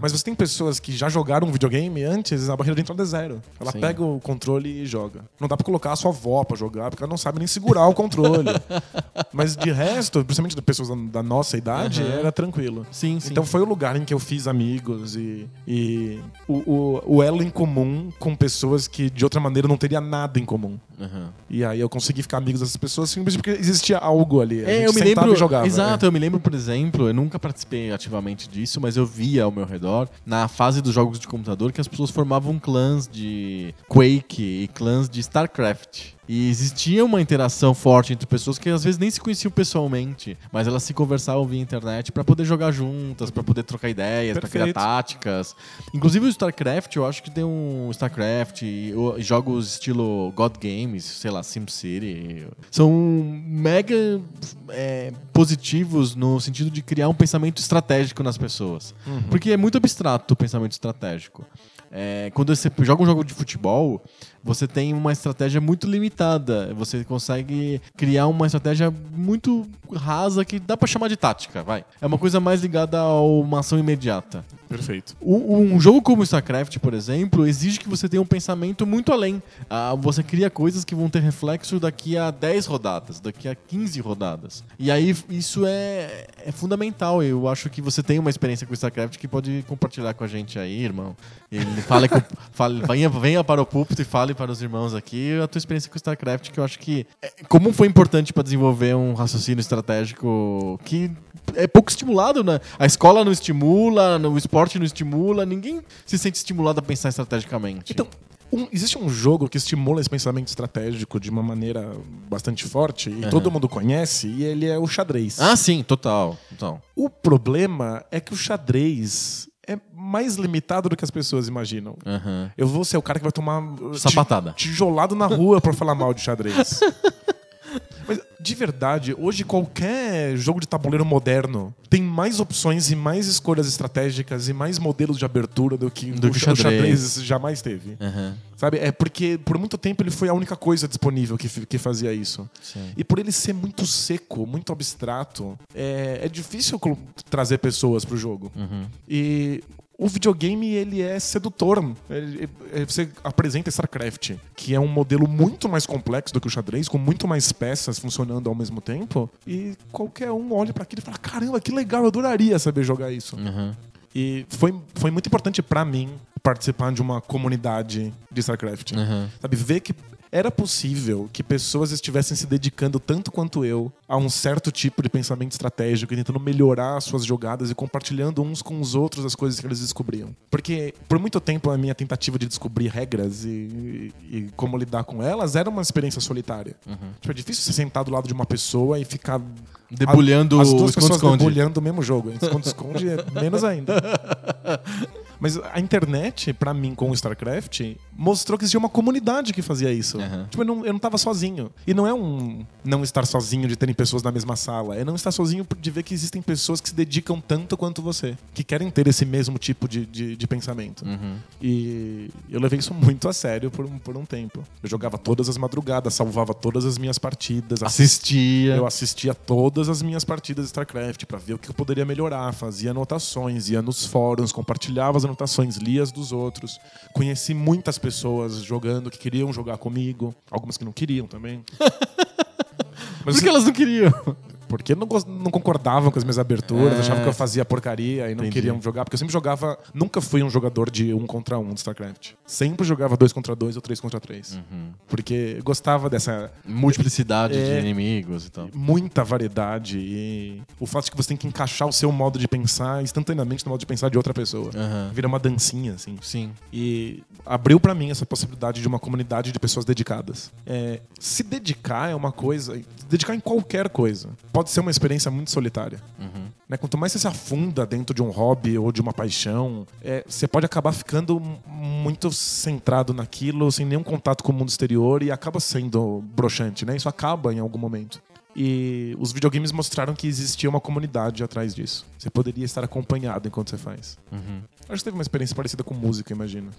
Mas você tem pessoas que já jogaram um videogame antes, a barreira de entrada é zero. Ela Sim. pega o controle e joga. Não dá pra colocar a sua avó pra jogar, porque ela não sabe nem segurar o controle. Mas de resto, principalmente de pessoas da, nossa idade, Aham. era tranquilo. Sim, sim. Então foi o lugar em que eu fiz amigos e, e o, o, o elo em comum com pessoas que de outra maneira não teria nada em comum. Aham. E aí eu consegui ficar amigos dessas pessoas simplesmente porque existia algo ali. A É, eu me lembro. e jogava. exato, é. eu me lembro, por exemplo, eu nunca participei ativamente disso, mas eu via ao meu redor, na fase dos jogos de computador, que as pessoas formavam clãs de Quake e clãs de StarCraft. E existia uma interação forte entre pessoas que às vezes nem se conheciam pessoalmente, mas elas se conversavam via internet pra poder jogar juntas, pra poder trocar ideias, pra criar táticas. Inclusive o StarCraft, eu acho que tem um StarCraft e jogos estilo God Games, sei lá, SimCity. São mega é, positivos no sentido de criar um pensamento estratégico nas pessoas. Porque é muito abstrato o pensamento estratégico. É, quando você joga um jogo de futebol, você tem uma estratégia muito limitada. Você consegue criar uma estratégia muito rasa que dá pra chamar de tática, vai. É uma coisa mais ligada a uma ação imediata. Perfeito. O- Um jogo como StarCraft, por exemplo, exige que você tenha um pensamento muito além. Ah, você cria coisas que vão ter reflexo daqui a 10 rodadas, daqui a 15 rodadas. E aí isso é, é fundamental. Eu acho que você tem uma experiência com StarCraft que pode compartilhar com a gente aí, irmão. Ele fala com, fale, venha, venha para o púlpito e fale para os irmãos aqui a tua experiência com StarCraft, que eu acho que. é, como foi importante para desenvolver um raciocínio estratégico que é pouco estimulado, né? A escola não estimula, o esporte não estimula, ninguém se sente estimulado a pensar estrategicamente. Então, um- existe um jogo que estimula esse pensamento estratégico de uma maneira bastante forte e Aham. todo mundo conhece, e ele é o xadrez. ah, sim, total. Então. O problema é que o xadrez é mais limitado do que as pessoas imaginam. aham. Eu vou ser o cara que vai tomar Sapatada. ti- tijolado na rua pra falar mal de xadrez. Mas, de verdade, hoje qualquer jogo de tabuleiro moderno tem mais opções e mais escolhas estratégicas e mais modelos de abertura do que, Do o, que xa- o xadrez. xadrez jamais teve. Aham. Sabe? É porque por muito tempo ele foi a única coisa disponível que, que fazia isso. Sim. E por ele ser muito seco, muito abstrato, é, é difícil trazer pessoas pro jogo. Uhum. E o videogame, ele é sedutor. Ele- ele- você apresenta StarCraft, que é um modelo muito mais complexo do que o xadrez, com muito mais peças funcionando ao mesmo tempo. E qualquer um olha para aquilo e fala: caramba, que legal, eu adoraria saber jogar isso. Uhum. E foi, foi muito importante para mim participar de uma comunidade de StarCraft. Uhum. Sabe, ver que era possível que pessoas estivessem se dedicando tanto quanto eu a um certo tipo de pensamento estratégico e tentando melhorar as suas jogadas e compartilhando uns com os outros as coisas que eles descobriam. Porque por muito tempo a minha tentativa de descobrir regras e, e como lidar com elas era uma experiência solitária. Tipo, é difícil você sentar do lado de uma pessoa e ficar Debulhando as duas o pessoas esconde-esconde. debulhando o mesmo jogo. Esconde-esconde é menos ainda. Mas a internet, pra mim, com o StarCraft, mostrou que existia uma comunidade que fazia isso. Aham. Tipo, eu não, eu não tava sozinho. E não é um não estar sozinho de terem pessoas na mesma sala. É não estar sozinho de ver que existem pessoas que se dedicam tanto quanto você. Que querem ter esse mesmo tipo de, de, de pensamento. Uhum. E eu levei isso muito a sério por um, por um tempo. Eu jogava todas as madrugadas, salvava todas as minhas partidas. Assistia. Eu assistia todas as minhas partidas de StarCraft pra ver o que eu poderia melhorar, fazia anotações, ia nos fóruns, compartilhava as anotações, lia as dos outros. Conheci muitas pessoas jogando que queriam jogar comigo, algumas que não queriam também. Mas Por que elas não queriam? Porque não, não concordavam com as minhas aberturas, É. achavam que eu fazia porcaria e não Entendi. queriam jogar. Porque eu sempre jogava. Nunca fui um jogador de um contra um de StarCraft. Sempre jogava dois contra dois ou três contra três. Uhum. Porque gostava dessa Multiplicidade É. de inimigos e tal. muita variedade e o fato de que você tem que encaixar o seu modo de pensar instantaneamente no modo de pensar de outra pessoa. Aham. Vira uma dancinha, assim. Sim. E abriu pra mim essa possibilidade de uma comunidade de pessoas dedicadas. É, se dedicar é uma coisa, dedicar em qualquer coisa. Pode ser uma experiência muito solitária. Uhum. Né? Quanto mais você se afunda dentro de um hobby ou de uma paixão, é, você pode acabar ficando muito centrado naquilo, sem nenhum contato com o mundo exterior e acaba sendo broxante, né? Isso acaba em algum momento. E os videogames mostraram que existia uma comunidade atrás disso. Você poderia estar acompanhado enquanto você faz. Uhum. Acho que teve uma experiência parecida com música, imagino.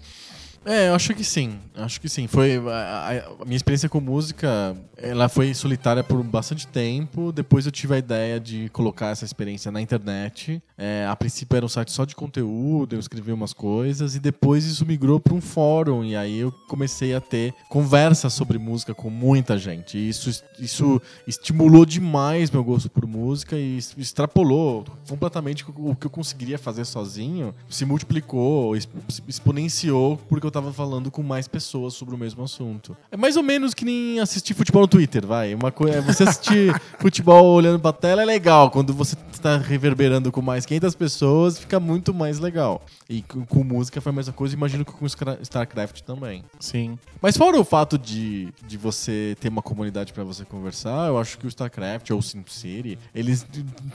É, eu acho que sim. Acho que sim. Foi a, a- minha experiência com música, ela foi solitária por bastante tempo. Depois eu tive a ideia de colocar essa experiência na internet. É, a princípio era um site só de conteúdo, eu escrevia umas coisas e depois isso migrou para um fórum e aí eu comecei a ter conversas sobre música com muita gente. E isso isso estimulou demais meu gosto por música e extrapolou completamente o que eu conseguiria fazer sozinho. Se multiplicou, exp- exponenciou porque eu tava falando com mais pessoas sobre o mesmo assunto. É mais ou menos que nem assistir futebol no Twitter, vai. Uma coisa, você assistir futebol olhando pra tela é legal. Quando você tá reverberando com mais 500 pessoas, fica muito mais legal. E com, com música foi a mesma coisa, imagino que com StarCraft também. Sim. Mas fora o fato de, de você ter uma comunidade pra você conversar, eu acho que o StarCraft ou o SimCity, eles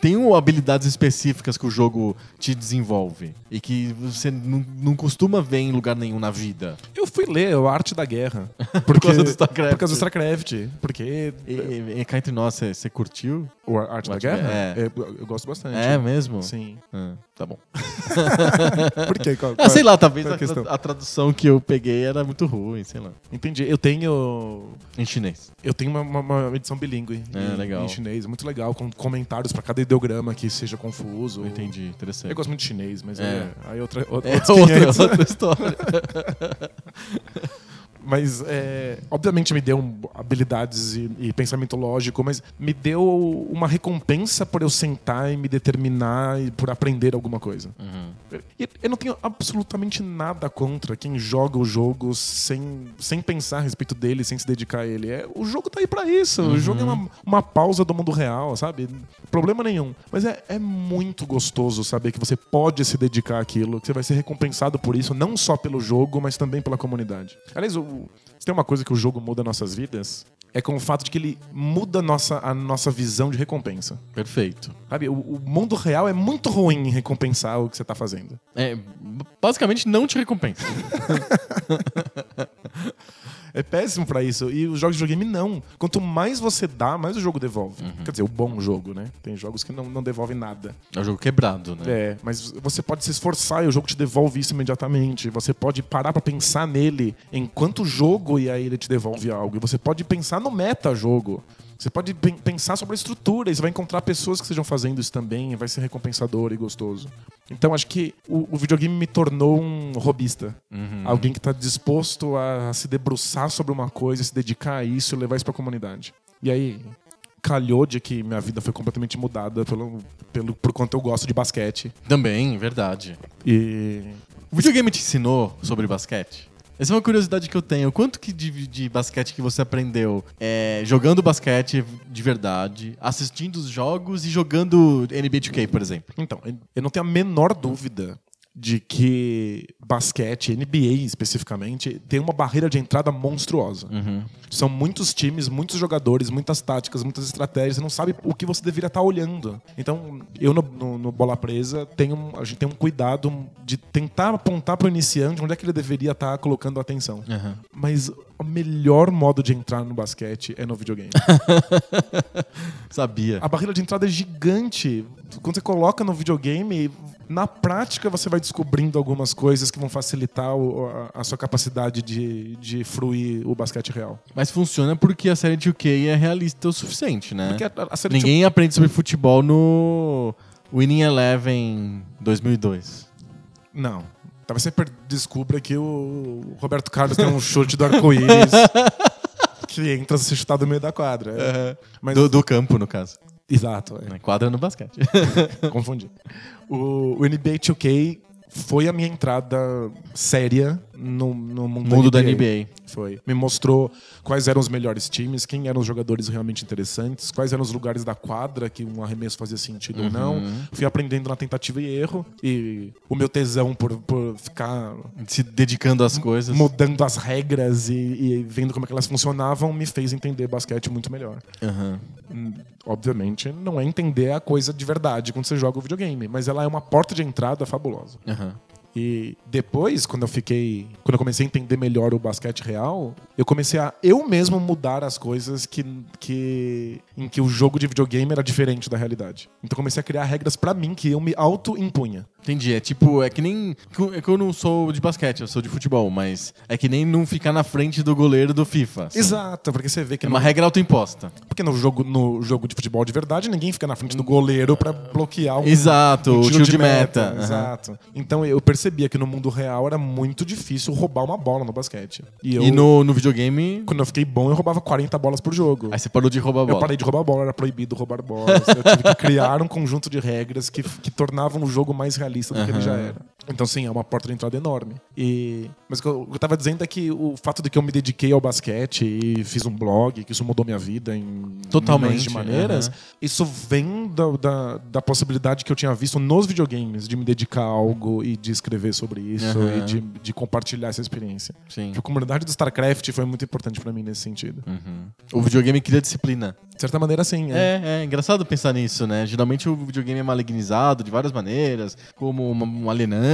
têm habilidades específicas que o jogo te desenvolve. E que você não, não costuma ver em lugar nenhum na vida. Eu fui ler o Arte da Guerra. Porque, causa do StarCraft. Por causa do StarCraft. Porque E, e, e cá entre nós, você curtiu? o Arte O da Arte da Guerra, Guerra, é. eu, eu gosto bastante. É mesmo? Sim. Ah, tá bom. Por quê? Qual- Ah, sei lá, talvez qual é a, a tradução que eu peguei era muito ruim, sei lá. Entendi. Eu tenho. Em chinês. Eu tenho uma, uma- uma edição bilíngue É, em, legal. em chinês, muito legal, com comentários pra cada ideograma que seja confuso. Entendi, interessante. Eu gosto muito de chinês, mas É. é. aí outra, outra, É outra, 500. outra história. Mas, é, obviamente, me deu habilidades e, e pensamento lógico, mas me deu uma recompensa por eu sentar e me determinar e por aprender alguma coisa. Uhum. E eu não tenho absolutamente nada contra quem joga o jogo sem, sem pensar a respeito dele, sem se dedicar a ele. É, o jogo tá aí pra isso. O jogo é uma, uma pausa do mundo real, sabe? Problema nenhum. Mas é, é muito gostoso saber que você pode se dedicar àquilo, que você vai ser recompensado por isso, não só pelo jogo, mas também pela comunidade. Aliás, o, se tem uma coisa que o jogo muda nossas vidas, é com o fato de que ele muda a nossa, a nossa visão de recompensa. Perfeito. Sabe, o, o mundo real é muito ruim em recompensar o que você tá fazendo. É, basicamente não te recompensa. É péssimo pra isso. E os jogos de videogame não. Quanto mais você dá, mais o jogo devolve. Uhum. Quer dizer, o bom jogo, né? Tem jogos que não, não devolvem nada. É um jogo quebrado, né? É, mas você pode se esforçar e o jogo te devolve isso imediatamente. Você pode parar pra pensar nele enquanto jogo e aí ele te devolve algo. E você pode pensar no meta-jogo. Você pode pen- pensar sobre a estrutura e você vai encontrar pessoas que estejam fazendo isso também e vai ser recompensador e gostoso. Então acho que o, o videogame me tornou um robista. Uhum. Alguém que está disposto a se debruçar sobre uma coisa, se dedicar a isso e levar isso pra comunidade. E aí, calhou de que minha vida foi completamente mudada pelo, pelo, por quanto eu gosto de basquete. Também, verdade. E. O videogame te ensinou sobre basquete? Essa é uma curiosidade que eu tenho. Quanto que de, de basquete que você aprendeu é, jogando basquete de verdade, assistindo os jogos e jogando NBA 2K, por exemplo? Então, eu não tenho a menor dúvida de que basquete, NBA especificamente, tem uma barreira de entrada monstruosa. São muitos times, muitos jogadores, muitas táticas, muitas estratégias. Você não sabe o que você deveria estar olhando. Então, eu no, no- no Bola Presa, tenho, a gente tem um cuidado de tentar apontar para o iniciante onde é que ele deveria estar colocando a atenção. Mas o melhor modo de entrar no basquete é no videogame. Sabia. A barreira de entrada é gigante. Quando você coloca no videogame, na prática você vai descobrindo algumas coisas que vão facilitar a, sua capacidade de, de fruir o basquete real. Mas funciona porque a série 2K é realista o suficiente, né? A, a Ninguém aprende sobre futebol no Winning Eleven 2002. Não. Talvez você descubra que o Roberto Carlos tem um chute do arco-íris que entra se chutar do meio da quadra. Mas, Do, do campo, no caso. Exato. é. Quadra no basquete. Confundi. O, o NBA 2K foi a minha entrada séria no, no mundo, Mundo da NBA. Foi. Me mostrou quais eram os melhores times, quem eram os jogadores realmente interessantes, quais eram os lugares da quadra que um arremesso fazia sentido ou não. Fui aprendendo na tentativa e erro. E o meu tesão por, por ficar Se dedicando às coisas. mudando as regras e, e vendo como é que elas funcionavam me fez entender basquete muito melhor. Aham. Hum, Obviamente, não é entender a coisa de verdade quando você joga o videogame, mas ela é uma porta de entrada fabulosa. Aham. E depois, quando eu fiquei. Quando eu comecei a entender melhor o basquete real, eu comecei a eu mesmo mudar as coisas que, que em que o jogo de videogame era diferente da realidade. Então comecei a criar regras pra mim que eu me auto-impunha. Entendi. É tipo, é que nem. É que eu não sou de basquete, eu sou de futebol, mas é que nem não ficar na frente do goleiro do FIFA. assim. Exato, porque você vê que É uma no, regra autoimposta. porque no jogo, no jogo de futebol de verdade, ninguém fica na frente do goleiro pra bloquear um, Exato, um o tiro de meta. Aham. Exato. Então eu percebia que no mundo real era muito difícil roubar uma bola no basquete. E, eu, E no, no videogame. quando eu fiquei bom, eu roubava 40 bolas por jogo. Aí você parou de roubar a Eu bola. parei de roubar bola, era proibido roubar bolas. Eu tive que criar um conjunto de regras que, que tornavam o jogo mais realista do que ele já era. Então, sim, é uma porta de entrada enorme. E... Mas o que eu, o que eu tava dizendo é que o fato de que eu me dediquei ao basquete e fiz um blog, que isso mudou minha vida em Totalmente, de maneiras, aham. isso vem da, da, da possibilidade que eu tinha visto nos videogames de me dedicar a algo e de escrever sobre isso Aham. e de, de compartilhar essa experiência. Sim. A comunidade do StarCraft foi muito importante pra mim nesse sentido. O videogame cria disciplina. De certa maneira, sim. É, é engraçado pensar nisso, né? Geralmente o videogame é malignizado de várias maneiras, como uma- um alienante,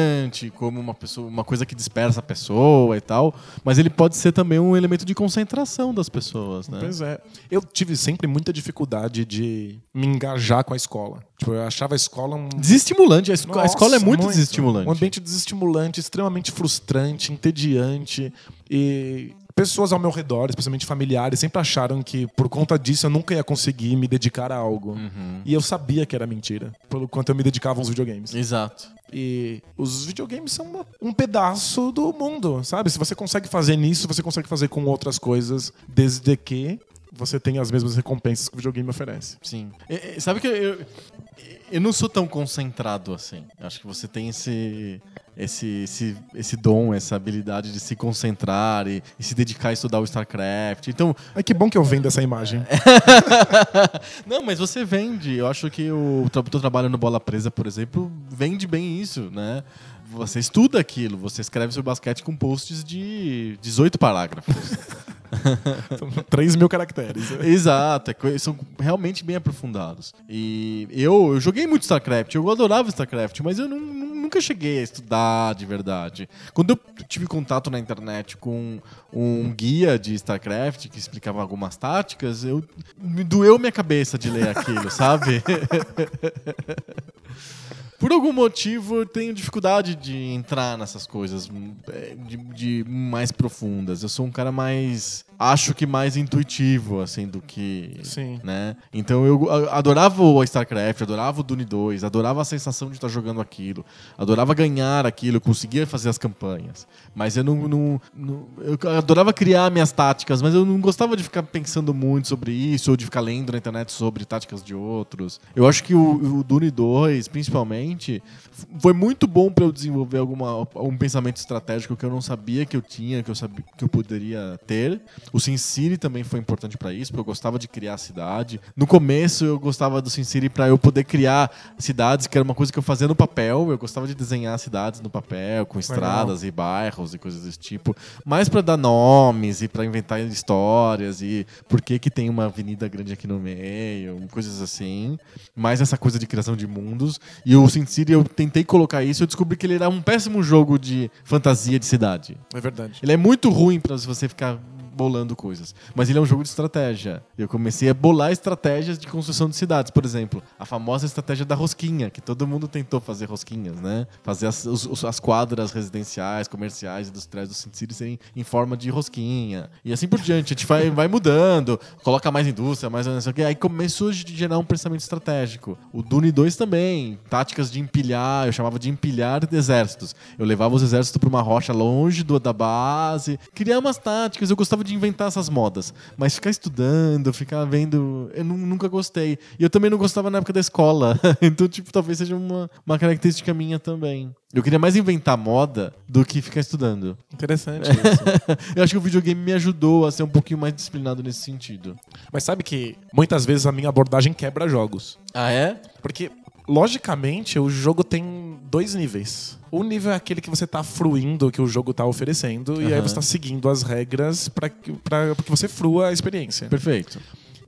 como uma pessoa, uma coisa que dispersa a pessoa e tal. Mas ele pode ser também um elemento de concentração das pessoas, né? Pois é. Eu tive sempre muita dificuldade de me engajar com a escola. Tipo, eu achava a escola um. Desestimulante. A, esco- a escola é Nossa, muito, desestimulante. Um ambiente desestimulante, extremamente frustrante, entediante. E pessoas ao meu redor, especialmente familiares, sempre acharam que por conta disso eu nunca ia conseguir me dedicar a algo. Uhum. E eu sabia que era mentira, pelo quanto eu me dedicava aos videogames. Exato. E os videogames são uma- um pedaço do mundo, sabe? Se você consegue fazer nisso, você consegue fazer com outras coisas, desde que você tenha as mesmas recompensas que o videogame oferece. Sim. E- e- sabe que eu, eu não sou tão concentrado assim. Acho que você tem esse, esse, esse, esse dom, essa habilidade de se concentrar e, e se dedicar a estudar o StarCraft. Então, Ai, que bom que eu vendo essa imagem. não, mas você vende. Eu acho que o teu trabalho no Bola Presa, por exemplo, vende bem isso, né? Você estuda aquilo, você escreve sobre basquete com posts de 18 parágrafos. São 3 mil caracteres. Exato, é são realmente bem aprofundados. E eu, eu joguei muito StarCraft, eu adorava StarCraft, mas eu nu- nunca cheguei a estudar de verdade. Quando eu tive contato na internet com um guia de StarCraft que explicava algumas táticas, eu me doeu minha cabeça de ler aquilo, sabe? Por algum motivo eu tenho dificuldade de entrar nessas coisas é, de, de mais profundas. Eu sou um cara mais acho que mais intuitivo, assim, do que. Sim. Né? Então eu adorava o StarCraft, adorava o Dune 2, adorava a sensação de estar jogando aquilo, adorava ganhar aquilo, conseguia fazer as campanhas. Mas eu não, não- não- Eu adorava criar minhas táticas, mas eu não gostava de ficar pensando muito sobre isso, ou de ficar lendo na internet sobre táticas de outros. Eu acho que o, o Dune 2, principalmente, foi muito bom para eu desenvolver alguma, um pensamento estratégico que eu não sabia que eu tinha, que eu sabia que eu poderia ter. O SimCity também foi importante para isso, porque eu gostava de criar a cidade. No começo eu gostava do SimCity para eu poder criar cidades, que era uma coisa que eu fazia no papel. Eu gostava de desenhar cidades no papel, com estradas e bairros e coisas desse tipo, mais para dar nomes e para inventar histórias e por que que tem uma avenida grande aqui no meio, coisas assim. Mais essa coisa de criação de mundos. E o SimCity eu tentei colocar isso, eu descobri que ele era um péssimo jogo de fantasia de cidade. É verdade. Ele é muito ruim pra você ficar bolando coisas. Mas ele é um jogo de estratégia. Eu comecei a bolar estratégias de construção de cidades. Por exemplo, a famosa estratégia da rosquinha, que todo mundo tentou fazer rosquinhas, né? Fazer as, os- as quadras residenciais, comerciais, industriais do SimCity serem em forma de rosquinha. E assim por diante. A gente vai, vai mudando, coloca mais indústria, mais. Aí começou a gerar um pensamento estratégico. O Dune 2 também. Táticas de empilhar, eu chamava de empilhar exércitos. Eu levava os exércitos pra uma rocha longe do, da base. Criar umas táticas. Eu gostava de inventar essas modas. Mas ficar estudando, ficar vendo. Eu nu- nunca gostei. E eu também não gostava na época da escola. então, tipo, talvez seja uma, uma característica minha também. Eu queria mais inventar moda do que ficar estudando. Interessante isso. eu acho que o videogame me ajudou a ser um pouquinho mais disciplinado nesse sentido. Mas sabe que muitas vezes a minha abordagem quebra jogos. Ah, é? Porque, logicamente, o jogo tem dois níveis. Um nível é aquele que você tá fruindo o que o jogo tá oferecendo, e aí você tá seguindo as regras pra que, pra, pra que você frua a experiência. Perfeito.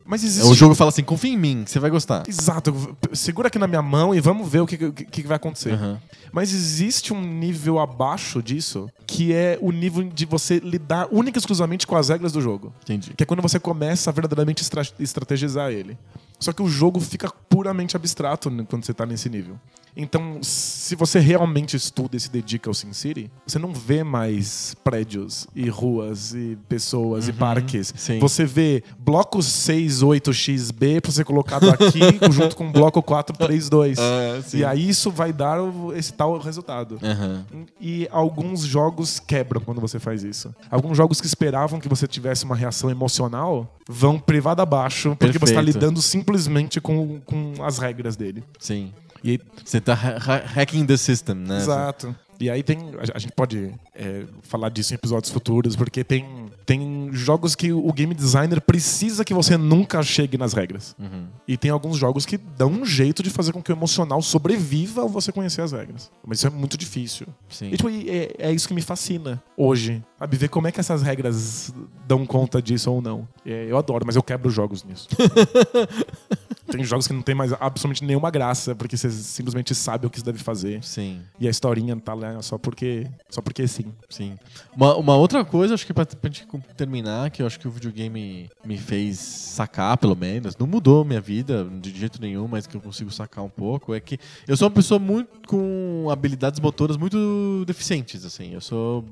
Mas existe. O jogo fala assim: confia em mim, você vai gostar. Exato, segura aqui na minha mão e vamos ver o que, que, que vai acontecer. Aham. Mas existe um nível abaixo disso, que é o nível de você lidar única e exclusivamente com as regras do jogo. Entendi. Que é quando você começa a verdadeiramente estra estrategizar ele. Só que o jogo fica puramente abstrato quando você tá nesse nível. Então, se você realmente estuda e se dedica ao SimCity, você não vê mais prédios e ruas e pessoas e parques. sim. Você vê bloco 68XB pra ser colocado aqui junto com bloco 432. Ah, sim. e aí isso vai dar esse tal resultado. Aham. E alguns jogos quebram quando você faz isso. Alguns jogos que esperavam que você tivesse uma reação emocional vão privado abaixo porque você está Perfeito. lidando simplesmente com, com as regras dele. Sim. E aí- Você tá ha- ha- hacking the system, né? Exato. E aí tem. A a gente pode é, falar disso em episódios futuros, porque tem, tem jogos que o game designer precisa que você nunca chegue nas regras. Uhum. E tem alguns jogos que dão um jeito de fazer com que o emocional sobreviva ao você conhecer as regras. Mas isso é muito difícil. Sim. E, tipo, é, é isso que me fascina hoje. Sabe, ver como é que essas regras dão conta disso ou não. É, eu adoro, mas eu quebro jogos nisso. tem jogos que não tem mais absolutamente nenhuma graça, porque você simplesmente sabe o que você deve fazer. Sim. E a historinha tá lá só porque, só porque sim. Sim. Uma, uma outra coisa, acho que pra, pra gente terminar, que eu acho que o videogame me fez sacar, pelo menos, não mudou minha vida de jeito nenhum, mas que eu consigo sacar um pouco, é que eu sou uma pessoa muito com habilidades motoras muito deficientes, assim. Eu sou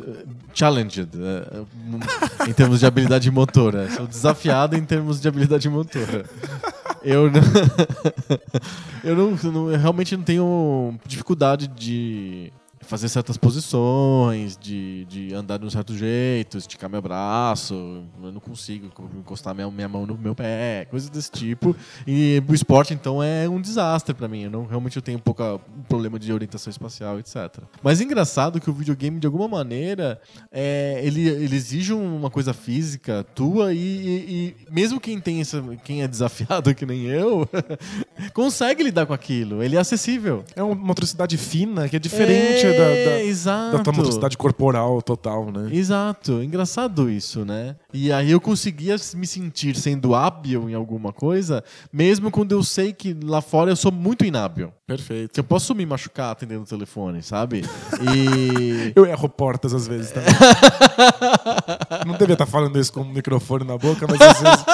eh, challenged eh, em termos de habilidade motora. Sou desafiado em termos de habilidade motora. Eu não, eu não, não- eu realmente não tenho dificuldade de fazer certas posições, de, de andar de um certo jeito, esticar meu braço. Eu não consigo encostar minha, minha mão no meu pé, coisas desse tipo. E o esporte, então, é um desastre pra mim. Eu não, realmente eu tenho um pouco um problema de orientação espacial, etc. Mas é engraçado que o videogame, de alguma maneira, é, ele, ele exige uma coisa física tua e, e- e mesmo quem tem essa, quem é desafiado que nem eu, consegue lidar com aquilo. Ele é acessível. É uma motricidade fina que é diferente da, É, da, exato. da tua motricidade corporal total, né? Exato, engraçado isso, né? E aí eu conseguia me sentir sendo hábil em alguma coisa, mesmo quando eu sei que lá fora eu sou muito inábil. Perfeito. Que eu posso me machucar atendendo o telefone, sabe? E. Eu erro portas às vezes também. Não devia estar falando isso com o microfone na boca, mas às vezes,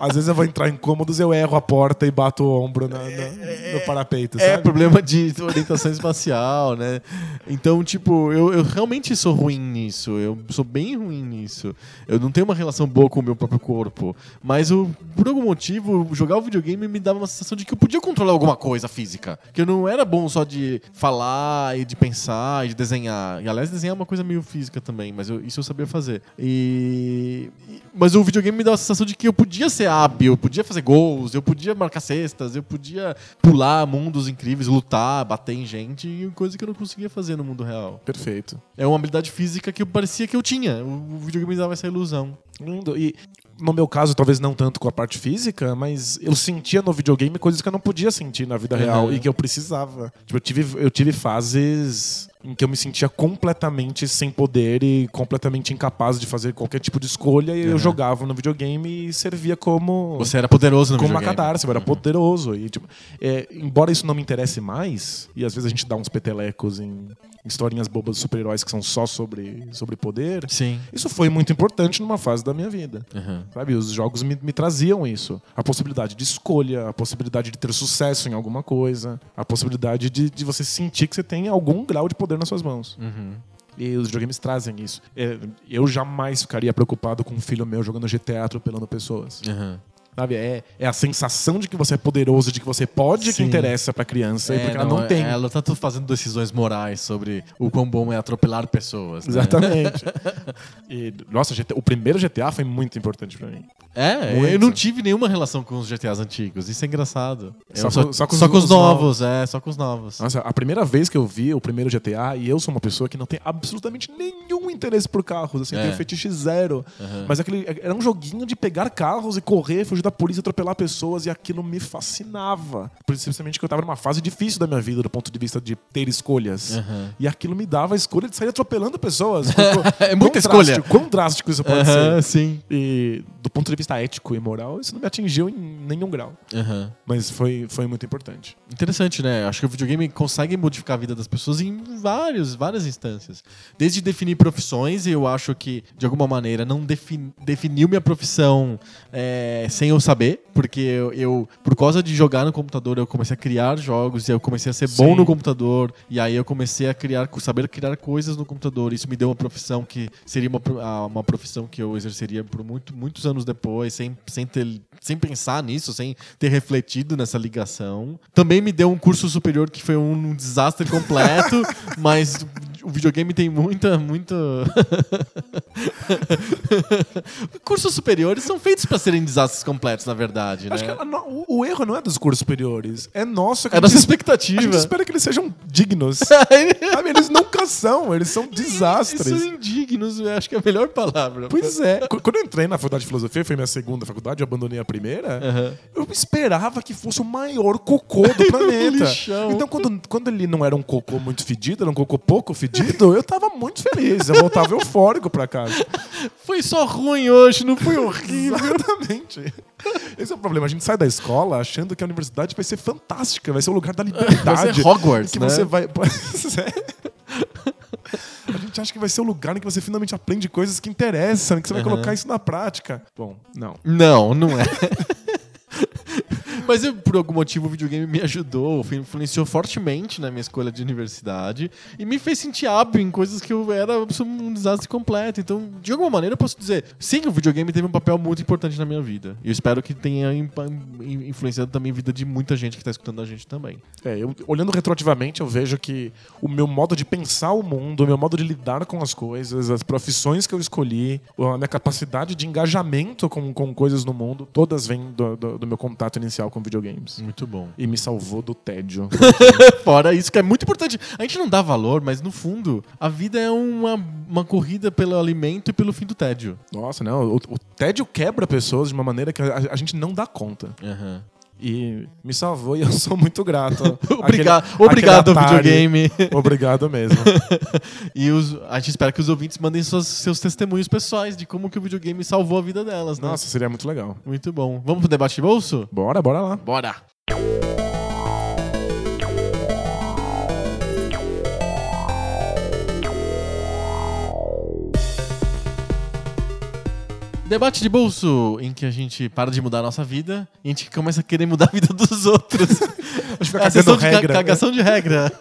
às vezes eu vou entrar em cômodos, eu erro a porta e bato o ombro na- na- no parapeito, É sabe? problema de orientação espacial, né? Então, tipo, eu, eu realmente sou ruim nisso. Eu sou bem ruim nisso. Eu não tenho uma relação boa com o meu próprio corpo. Mas eu, por algum motivo, jogar o videogame me dava uma sensação de que eu podia controlar alguma coisa física. Que eu não era bom só de falar e de pensar e de desenhar. E aliás, desenhar é uma coisa meio física também, mas eu- isso eu sabia fazer. E. Mas o videogame me dava a sensação de que eu podia ser hábil, eu podia fazer gols, eu podia marcar cestas, eu podia pular mundos incríveis, lutar, bater em gente, e coisa que eu não conseguia fazer no mundo real. Perfeito. É uma habilidade física que parecia que eu tinha. O o videogame me dava essa ilusão. Lindo. E no meu caso, talvez não tanto com a parte física, mas eu sentia no videogame coisas que eu não podia sentir na vida real Uhum. e que eu precisava. Tipo, eu tive, eu tive fases em que eu me sentia completamente sem poder e completamente incapaz de fazer qualquer tipo de escolha e eu Uhum. jogava no videogame e servia como Você era poderoso no como uma videogame. catarse, eu era poderoso. E, tipo, é, embora isso não me interesse mais, e às vezes a gente dá uns petelecos em historinhas bobas de super-heróis que são só sobre, sobre poder, Sim. isso foi muito importante numa fase da minha vida. Uhum. Sabe, os jogos me, me traziam isso. A possibilidade de escolha, a possibilidade de ter sucesso em alguma coisa, a possibilidade de, de você sentir que você tem algum grau de poder nas suas mãos. Uhum. E os videogames trazem isso. É, eu jamais ficaria preocupado com um filho meu jogando GTA atropelando pessoas. Uhum. Sabe? É, é a sensação de que você é poderoso, de que você pode que Sim. interessa pra criança, É, porque ela não tem. Ela tá fazendo decisões morais sobre o quão bom é atropelar pessoas. né? Exatamente. e, nossa, GTA o primeiro GTA foi muito importante pra mim. É, Muito. eu não tive nenhuma relação com os GTAs antigos. Isso é engraçado. Eu Só com- só com os- só com os os novos, é, só com os novos. Nossa, a primeira vez que eu vi o primeiro GTA, e eu sou uma pessoa que não tem absolutamente nenhum interesse por carros, assim, É. tenho fetiche zero. Uhum. Mas aquele, era um joguinho de pegar carros e correr, fugir da polícia, atropelar pessoas, e aquilo me fascinava. Principalmente que eu tava numa fase difícil da minha vida, do ponto de vista de ter escolhas. Uhum. E aquilo me dava a escolha de sair atropelando pessoas. É muita escolha. drástico- Quão drástico isso pode Aham, ser. sim. E do ponto de vista ético e moral, isso não me atingiu em nenhum grau. Uhum. Mas foi, foi muito importante. Interessante, né? Acho que o videogame consegue modificar a vida das pessoas em vários, várias instâncias. Desde definir profissões, e eu acho que, de alguma maneira, não defini, definiu minha profissão é, sem eu saber, porque eu, eu, por causa de jogar no computador, eu comecei a criar jogos, e eu comecei a ser bom Sim. no computador, e aí eu comecei a criar, saber criar coisas no computador. Isso me deu uma profissão que seria uma, uma profissão que eu exerceria por muito, muitos anos depois, sem, sem, ter, sem pensar nisso, sem ter refletido nessa ligação. Também me deu um curso superior que foi um, desastre completo, mas o videogame tem muita, muita. Cursos superiores são feitos para serem desastres completos, na verdade, Acho né? que o, o erro não é dos cursos superiores, é nosso. É nossa gente, a gente expectativa. espera que eles sejam dignos. Sabe, eles nunca são, eles são desastres. Isso é indignos, acho que é a melhor palavra. Pois é. Qu- Quando eu entrei na faculdade de filosofia, foi minha segunda faculdade, eu abandonei a primeira. Aham. Eu esperava que fosse o maior cocô do planeta. Então, quando, quando ele não era um cocô muito fedido, era um cocô pouco fedido, eu tava muito feliz. Eu voltava eufórico pra casa. Foi só ruim hoje, não foi horrível. Exatamente. Esse é o problema. A gente sai da escola achando que a universidade vai ser fantástica, vai ser o lugar da liberdade. Vai ser Hogwarts, que né? você vai. É. A gente acha que vai ser o lugar em que você finalmente aprende coisas que interessam, que você vai colocar isso na prática. Bom, não. Não, não é. Mas eu, por algum motivo o videogame me ajudou, influenciou fortemente na minha escolha de universidade e me fez sentir hábil em coisas que eu era um desastre completo. Então, de alguma maneira, eu posso dizer, sim, o videogame teve um papel muito importante na minha vida. E eu espero que tenha influenciado também a vida de muita gente que está escutando a gente também. É, eu, olhando retroativamente, eu vejo que o meu modo de pensar o mundo, o meu modo de lidar com as coisas, as profissões que eu escolhi, a minha capacidade de engajamento com, com coisas no mundo, todas vêm do, do- do meu contato inicial com videogames. Muito bom. E me salvou do tédio. Fora isso, que é muito importante. A gente não dá valor, mas no fundo, a vida é uma, uma corrida pelo alimento e pelo fim do tédio. Nossa, não. O, o tédio quebra pessoas de uma maneira que a, a gente não dá conta. Aham. E me salvou e eu sou muito grato. Obriga- Aquele- obrigado, aquele Atari. videogame. Obrigado mesmo. E os- a gente espera que os ouvintes mandem suas- seus testemunhos pessoais de como que o videogame salvou a vida delas, né? Nossa, seria muito legal. Muito bom. Vamos pro debate de bolso? Bora, bora lá. Bora! Debate de bolso, em que a gente para de mudar a nossa vida e a gente começa a querer mudar a vida dos outros. A gente fica a sessão de ca- regra. cagação de regra.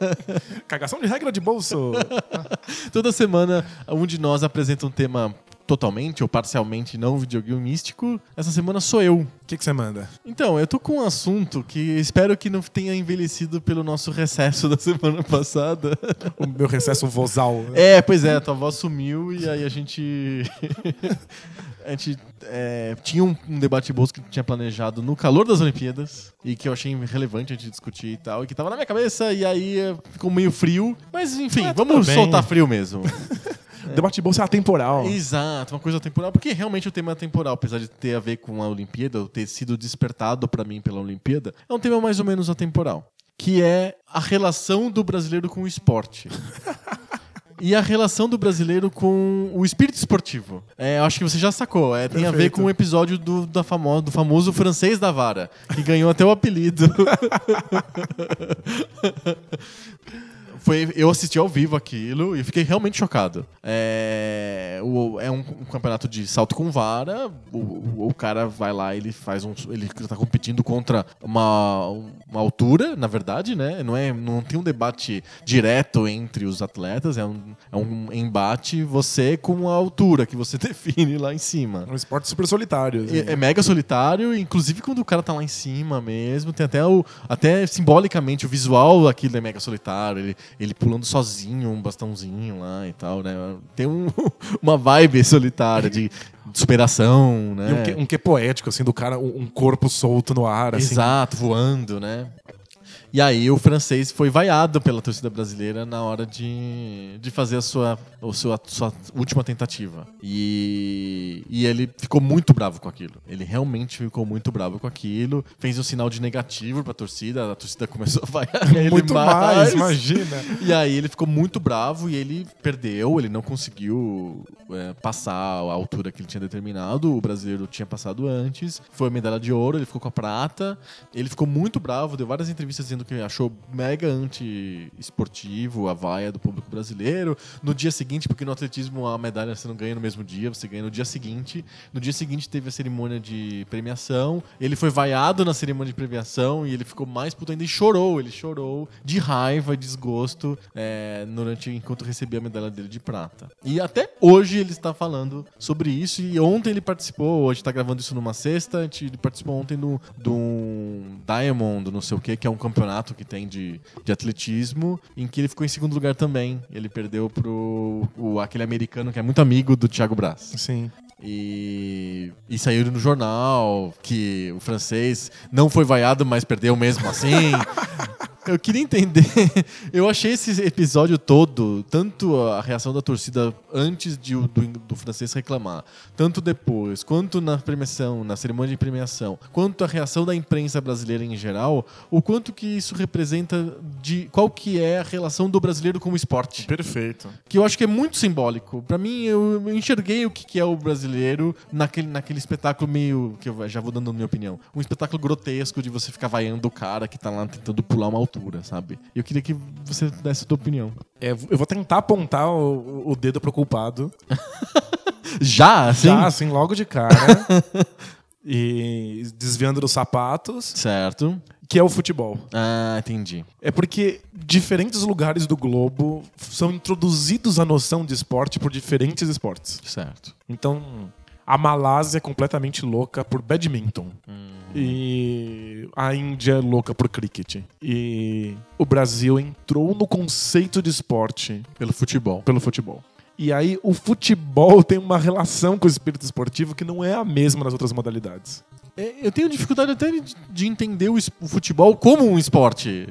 Cagação de regra de bolso. Toda semana, um de nós apresenta um tema totalmente ou parcialmente não videogame místico. Essa semana sou eu. O que você manda? Então, eu tô com um assunto que espero que não tenha envelhecido pelo nosso recesso da semana passada. O meu recesso vozal. É, pois é, a tua voz sumiu e aí a gente. a gente é, tinha um, um debate bolso que tinha planejado no calor das Olimpíadas e que eu achei relevante a gente discutir e tal, e que tava na minha cabeça e aí ficou meio frio. Mas enfim, Ah, vamos soltar frio mesmo. Debate de bolso é atemporal. Exato, uma coisa temporal, porque realmente o tema é temporal, apesar de ter a ver com a Olimpíada, ou ter sido despertado pra mim pela Olimpíada, é um tema mais ou menos atemporal, que é a relação do brasileiro com o esporte. E a relação do brasileiro com o espírito esportivo. É, eu acho que você já sacou. É, tem a ver com o episódio do, da famo, do famoso francês da vara, que ganhou até o apelido. Foi, eu assisti ao vivo aquilo e fiquei realmente chocado. É, o- é um, um campeonato de salto com vara. O, o- o cara vai lá, ele faz um. Ele tá competindo contra uma, uma altura, na verdade, né? Não, é, não tem um debate direto entre os atletas, é um, é um embate você com a altura que você define lá em cima. É um esporte super solitário. assim. É, é mega solitário, inclusive quando o cara tá lá em cima mesmo, tem até o. Até simbolicamente o visual daquilo é mega solitário, ele, ele pulando sozinho, um bastãozinho lá e tal, né? Tem um- uma vibe solitária de, de superação, né? E um, que, um que poético, assim, do cara, um um corpo solto no ar, assim. Exato, voando, né? E aí o francês foi vaiado pela torcida brasileira na hora de, de fazer a sua, a sua, sua última tentativa. E, e ele ficou muito bravo com aquilo. Ele realmente ficou muito bravo com aquilo. Fez um sinal de negativo pra torcida. A torcida começou a vaiar ele Muito mais, imagina. e aí ele ficou muito bravo e ele perdeu, ele não conseguiu é, passar a altura que ele tinha determinado. O brasileiro tinha passado antes. Foi a medalha de ouro, ele ficou com a prata. Ele ficou muito bravo, deu várias entrevistas dizendo que achou mega anti-esportivo a vaia do público brasileiro. No dia seguinte, porque no atletismo a medalha você não ganha no mesmo dia, você ganha no dia seguinte. No dia seguinte teve a cerimônia de premiação. Ele foi vaiado na cerimônia de premiação e ele ficou mais puto ainda e chorou. Ele chorou de raiva desgosto é, durante, enquanto recebia a medalha dele de prata. E até hoje ele está falando sobre isso. E ontem ele participou, hoje está gravando isso numa sexta, ele participou ontem do, do Diamond, não sei o que, que é um campeonato que tem de, de atletismo, em que ele ficou em segundo lugar também. Ele perdeu pro o, aquele americano que é muito amigo do Thiago Braz. Sim. E, e saiu no jornal que o francês não foi vaiado, mas perdeu mesmo assim. Eu queria entender. Eu achei esse episódio todo, tanto a reação da torcida antes de, o- do, do francês reclamar, tanto depois, quanto na premiação, na cerimônia de premiação, quanto a reação da imprensa brasileira em geral, o quanto que isso representa de qual que é a relação do brasileiro com o esporte Perfeito. que eu acho que é muito simbólico. Pra mim, eu eu enxerguei o que que é o brasileiro naquele, naquele espetáculo meio. que eu já vou dando a minha opinião. Um espetáculo grotesco de você ficar vaiando o cara que tá lá tentando pular uma altura, sabe? E eu queria que você desse a tua opinião. É, eu vou tentar apontar o, o dedo pro culpado. Já, assim? Já, assim, logo de cara. e desviando dos sapatos, Certo. que é o futebol. Ah, entendi. É porque diferentes lugares do globo são introduzidos à noção de esporte por diferentes esportes. Certo. Então, a Malásia é completamente louca por badminton. E a Índia é louca por cricket. E o Brasil entrou no conceito de esporte Pelo futebol. pelo futebol. E aí o futebol tem uma relação com o espírito esportivo que não é a mesma nas outras modalidades. É, Eu tenho dificuldade até de, de entender o, o futebol como um esporte.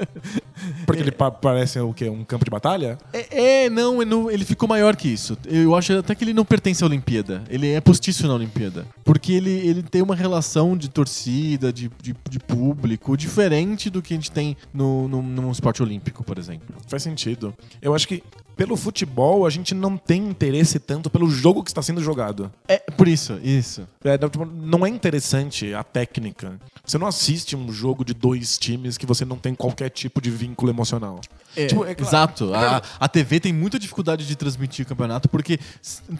Porque ele pa- parece o quê? Um campo de batalha? É, é, não, ele não- ele ficou maior que isso. Eu acho até que ele não pertence à Olimpíada. Ele é postiço na Olimpíada. Porque ele, ele tem uma relação de torcida, de, de, de público, diferente do que a gente tem no, no, num esporte olímpico, por exemplo. Faz sentido. Eu acho que pelo futebol a gente gente não tem interesse tanto pelo jogo que está sendo jogado. É, por isso, isso. É, não, tipo, não é interessante a técnica. Você não assiste um jogo de dois times que você não tem qualquer tipo de vínculo emocional. Tipo, é claro- Exato. A, a TV tem muita dificuldade de transmitir o campeonato porque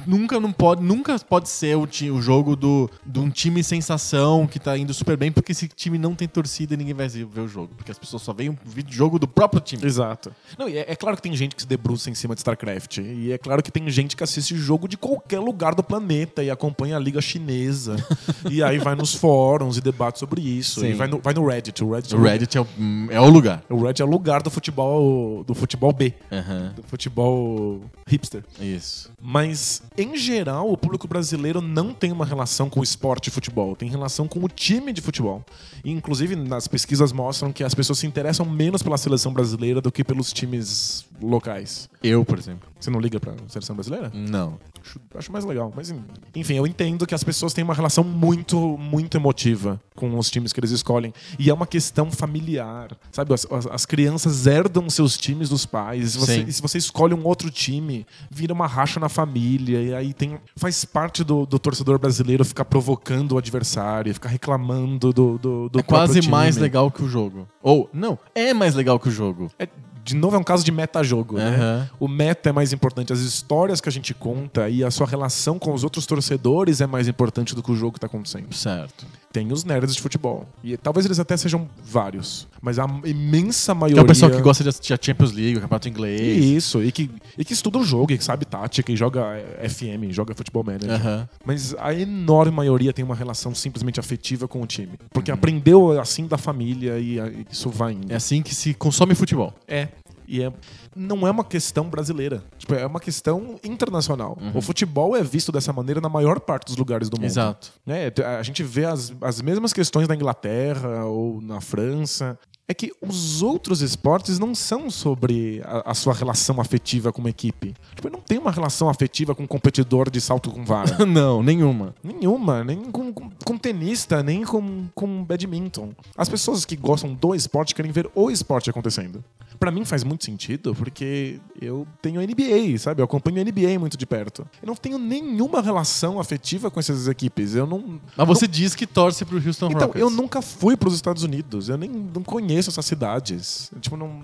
nunca não pode, nunca pode ser o, ti- o jogo do, de um time sensação que tá indo super bem, porque esse time não tem torcida e ninguém vai ver o jogo. Porque as pessoas só veem o jogo do próprio time. Exato. Não, é, é claro que tem gente que se debruça em cima de StarCraft. E é claro que tem gente que assiste jogo de qualquer lugar do planeta e acompanha a Liga Chinesa. e aí vai nos fóruns e debate sobre isso. Sim. E vai no, vai no Reddit. O Reddit, O Reddit é o, é o lugar. o Reddit é o lugar do futebol do futebol B. Aham. Do futebol hipster. Isso. Mas, em geral, o público brasileiro não tem uma relação com o esporte de futebol, tem relação com o time de futebol. E, inclusive, nas pesquisas mostram que as pessoas se interessam menos pela seleção brasileira do que pelos times locais. Eu, por exemplo. Você não liga pra seleção brasileira? Não. Acho, acho mais legal. Mas, enfim, eu entendo que as pessoas têm uma relação muito, muito emotiva com os times que eles escolhem. E é uma questão familiar. Sabe? As, as- as crianças herdam seus times dos pais. E se, você, e se você escolhe um outro time, vira uma racha na família. E aí tem. Faz parte do, do torcedor brasileiro ficar provocando o adversário, ficar reclamando do, do, do é quase time. mais legal que o jogo. Ou, não, é mais legal que o jogo. É, de novo, é um caso de meta-jogo, né? Aham. O meta é mais importante, as histórias que a gente conta e a sua relação com os outros torcedores é mais importante do que o jogo que tá acontecendo. Certo. Tem os nerds de futebol. E talvez eles até sejam vários. Mas a imensa maioria. é o pessoal que gosta de assistir a Champions League, o campeonato inglês. Isso, e que, e que estuda o jogo, e que sabe tática, e joga eh, FM, joga futebol manager. Aham. Mas a enorme maioria tem uma relação simplesmente afetiva com o time. Porque aprendeu assim da família e a- isso vai indo. É assim que se consome futebol. É. E é, não é uma questão brasileira. Tipo, é uma questão internacional. O futebol é visto dessa maneira na maior parte dos lugares do mundo. Exato. Né? A gente vê as, as mesmas questões na Inglaterra ou na França. É que os outros esportes não são sobre a, a sua relação afetiva com uma equipe. Tipo, não tem uma relação afetiva com um competidor de salto com vara. não, nenhuma. Nenhuma, nem com, com, com tenista, nem com, com badminton. As pessoas que gostam do esporte querem ver o esporte acontecendo. Pra mim faz muito sentido, porque eu tenho NBA, sabe? Eu acompanho a NBA muito de perto. Eu não tenho nenhuma relação afetiva com essas equipes. Eu não. Mas você diz que torce pro Houston Então, Rockets. eu nunca fui para os Estados Unidos. Eu nem não conheço essas cidades. Tipo, não.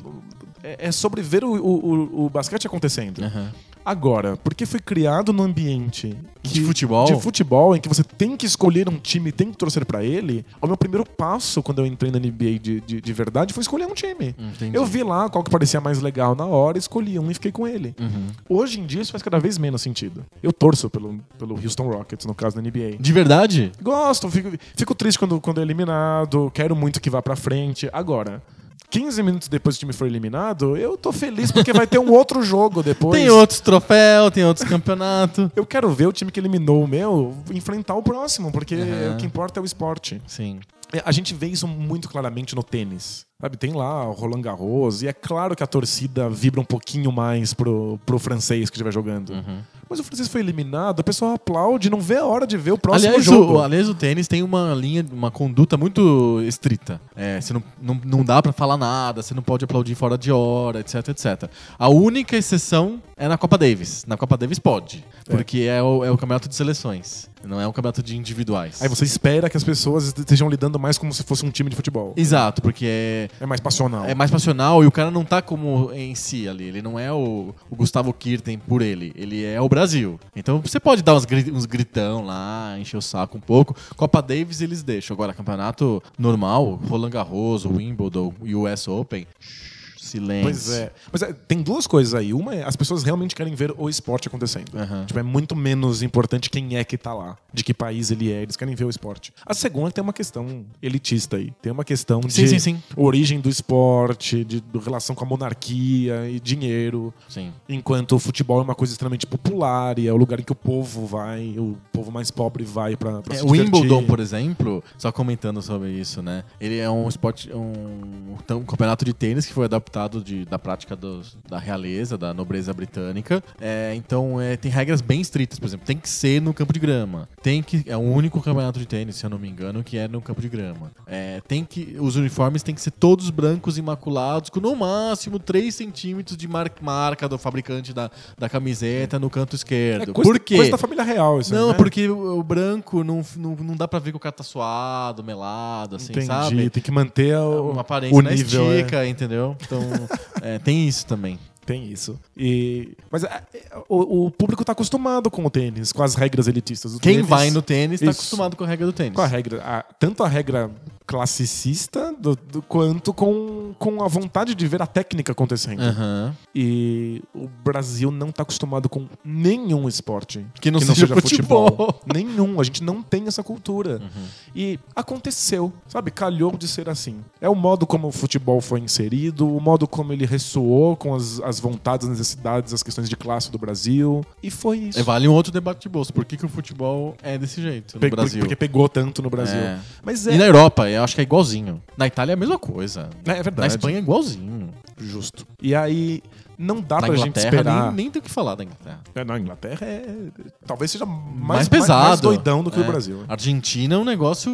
É, é sobre ver o, o, o- basquete acontecendo. Aham. Agora, porque foi criado num ambiente De futebol? de futebol em que você tem que escolher um time, tem que torcer pra ele. O meu primeiro passo quando eu entrei na NBA de, de, de verdade foi escolher um time. Entendi. Eu vi lá qual que parecia mais legal na hora, escolhi um e fiquei com ele. Uhum. Hoje em dia isso faz cada vez menos sentido. Eu torço pelo, pelo Houston Rockets, no caso da NBA. De verdade? Gosto, fico, fico triste quando, quando é eliminado, quero muito que vá pra frente. Agora, 15 minutos depois que o time for eliminado, eu tô feliz porque vai ter um outro jogo depois. Tem outros troféus, tem outros campeonatos. Eu quero ver o time que eliminou o meu enfrentar o próximo, porque Aham. o que importa é o esporte. Sim. É, A gente vê isso muito claramente no tênis. Sabe, tem lá o Roland Garros, e é claro que a torcida vibra um pouquinho mais pro, pro francês que estiver jogando. Uhum. Mas o francês foi eliminado, o pessoal aplaude, não vê a hora de ver o próximo aliás, jogo. o, aliás, o tênis tem uma linha, uma conduta muito estrita. É, você não, não, não dá pra falar nada, você não pode aplaudir fora de hora, etc, etc. A única exceção é na Copa Davis. Na Copa Davis pode, porque é o, é o campeonato de seleções, não é um campeonato de individuais. Aí você espera que as pessoas estejam lidando mais como se fosse um time de futebol. Exato, porque é, É mais passional. é mais passional e o cara não tá como em si ali. Ele não é o, o Gustavo Kirten por ele. Ele é o Brasil. Então você pode dar uns, gri- uns gritão lá, encher o saco um pouco. Copa Davis eles deixam. Agora, campeonato normal, Roland Garros, Wimbledon, US Open, silêncio. Pois é. Mas é, tem duas coisas aí. Uma é as pessoas realmente querem ver o esporte acontecendo. Aham. Tipo, é muito menos importante quem é que tá lá, de que país ele é. Eles querem ver o esporte. A segunda tem uma questão elitista aí. Tem uma questão de Sim, sim, sim. origem do esporte, de, de relação com a monarquia e dinheiro. Sim. Enquanto o futebol é uma coisa extremamente popular e é o lugar em que o povo vai, o povo mais pobre vai pra, pra É, se o Wimbledon, por exemplo, só comentando sobre isso, né? Ele é um esporte, um, um campeonato de tênis que foi adaptado de, da prática dos- da realeza, da nobreza britânica. É, então, é, tem regras bem estritas, por exemplo, tem que ser no campo de grama. tem que. É o único campeonato de tênis, se eu não me engano, que é no campo de grama. É, tem que. Os uniformes têm que ser todos brancos imaculados, com no máximo 3 centímetros de mar- marca do fabricante da, da camiseta no canto esquerdo. É coisa, Por quê? coisa da família real, isso Não, né? é porque o, o branco não, não, não dá pra ver que o cara tá suado, melado, assim, Entendi, sabe? tem que manter o, Uma aparência o nível. é. estica, entendeu? Então, é, tem isso também. Tem isso. E, mas é, é, o, o público tá acostumado com o tênis, com as regras elitistas. O Quem tênis- vai no tênis tá Isso. acostumado com a regra do tênis. Com a regra, a- tanto a regra classicista do- do- quanto com, com a vontade de ver a técnica acontecendo. Aham. E o Brasil não tá acostumado com nenhum esporte Que não seja futebol. Nenhum. A gente não tem essa cultura. E aconteceu, sabe? Calhou de ser assim. É o modo como o futebol foi inserido, o modo como ele ressoou com as, as vontades, as necessidades, as questões de classe do Brasil. E foi isso. E vale um outro debate de bolso. Por que, que o futebol é desse jeito no Pe- Brasil? Porque pegou tanto no Brasil. É. Mas E é. na Europa, eu acho que é igualzinho. Na Itália é a mesma coisa. É verdade. Na Espanha é igualzinho. Justo. E aí, não dá na pra gente Inglaterra, esperar. nem, nem tem o que falar da Inglaterra. É, na Inglaterra é. Talvez seja mais, Mais, mais- pesado. mais doidão do que É. o Brasil. Argentina é um negócio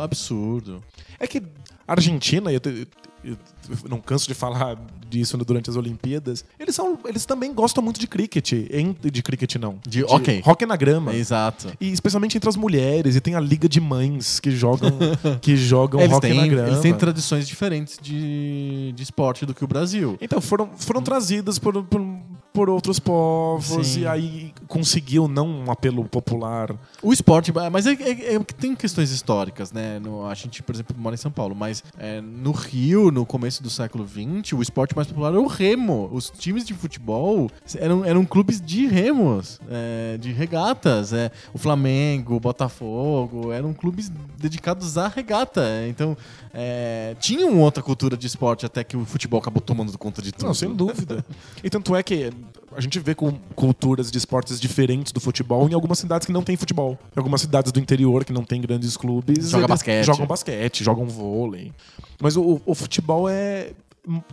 absurdo. É que Argentina, eu, eu- eu não canso de falar disso durante as Olimpíadas, eles, são, eles também gostam muito de cricket. em- de cricket, não. De hóquei. Hockey na grama. Exato. E especialmente entre as mulheres. E tem a liga de mães que jogam, que jogam eles, hockey na têm, grama. eles têm tradições diferentes de, de esporte do que o Brasil. Então, foram, foram trazidas por, por, por outros povos Sim. e aí conseguiu não um apelo popular. O esporte, mas é, é- é que tem questões históricas, né? No- a gente, por exemplo, mora em São Paulo, mas é, no Rio, no começo do século XX, o esporte mais popular era o remo. Os times de futebol eram, eram clubes de remos, é, de regatas. É, o Flamengo, o Botafogo, eram clubes dedicados à regata. Então, é, tinha uma outra cultura de esporte até que o futebol acabou tomando conta de tudo. Não, sem dúvida. e tanto é que a gente vê com culturas de esportes diferentes do futebol em algumas cidades que não tem futebol. Em algumas cidades do interior que não tem grandes clubes. Joga basquete. Jogam basquete, jogam vôlei. Mas o, o futebol é.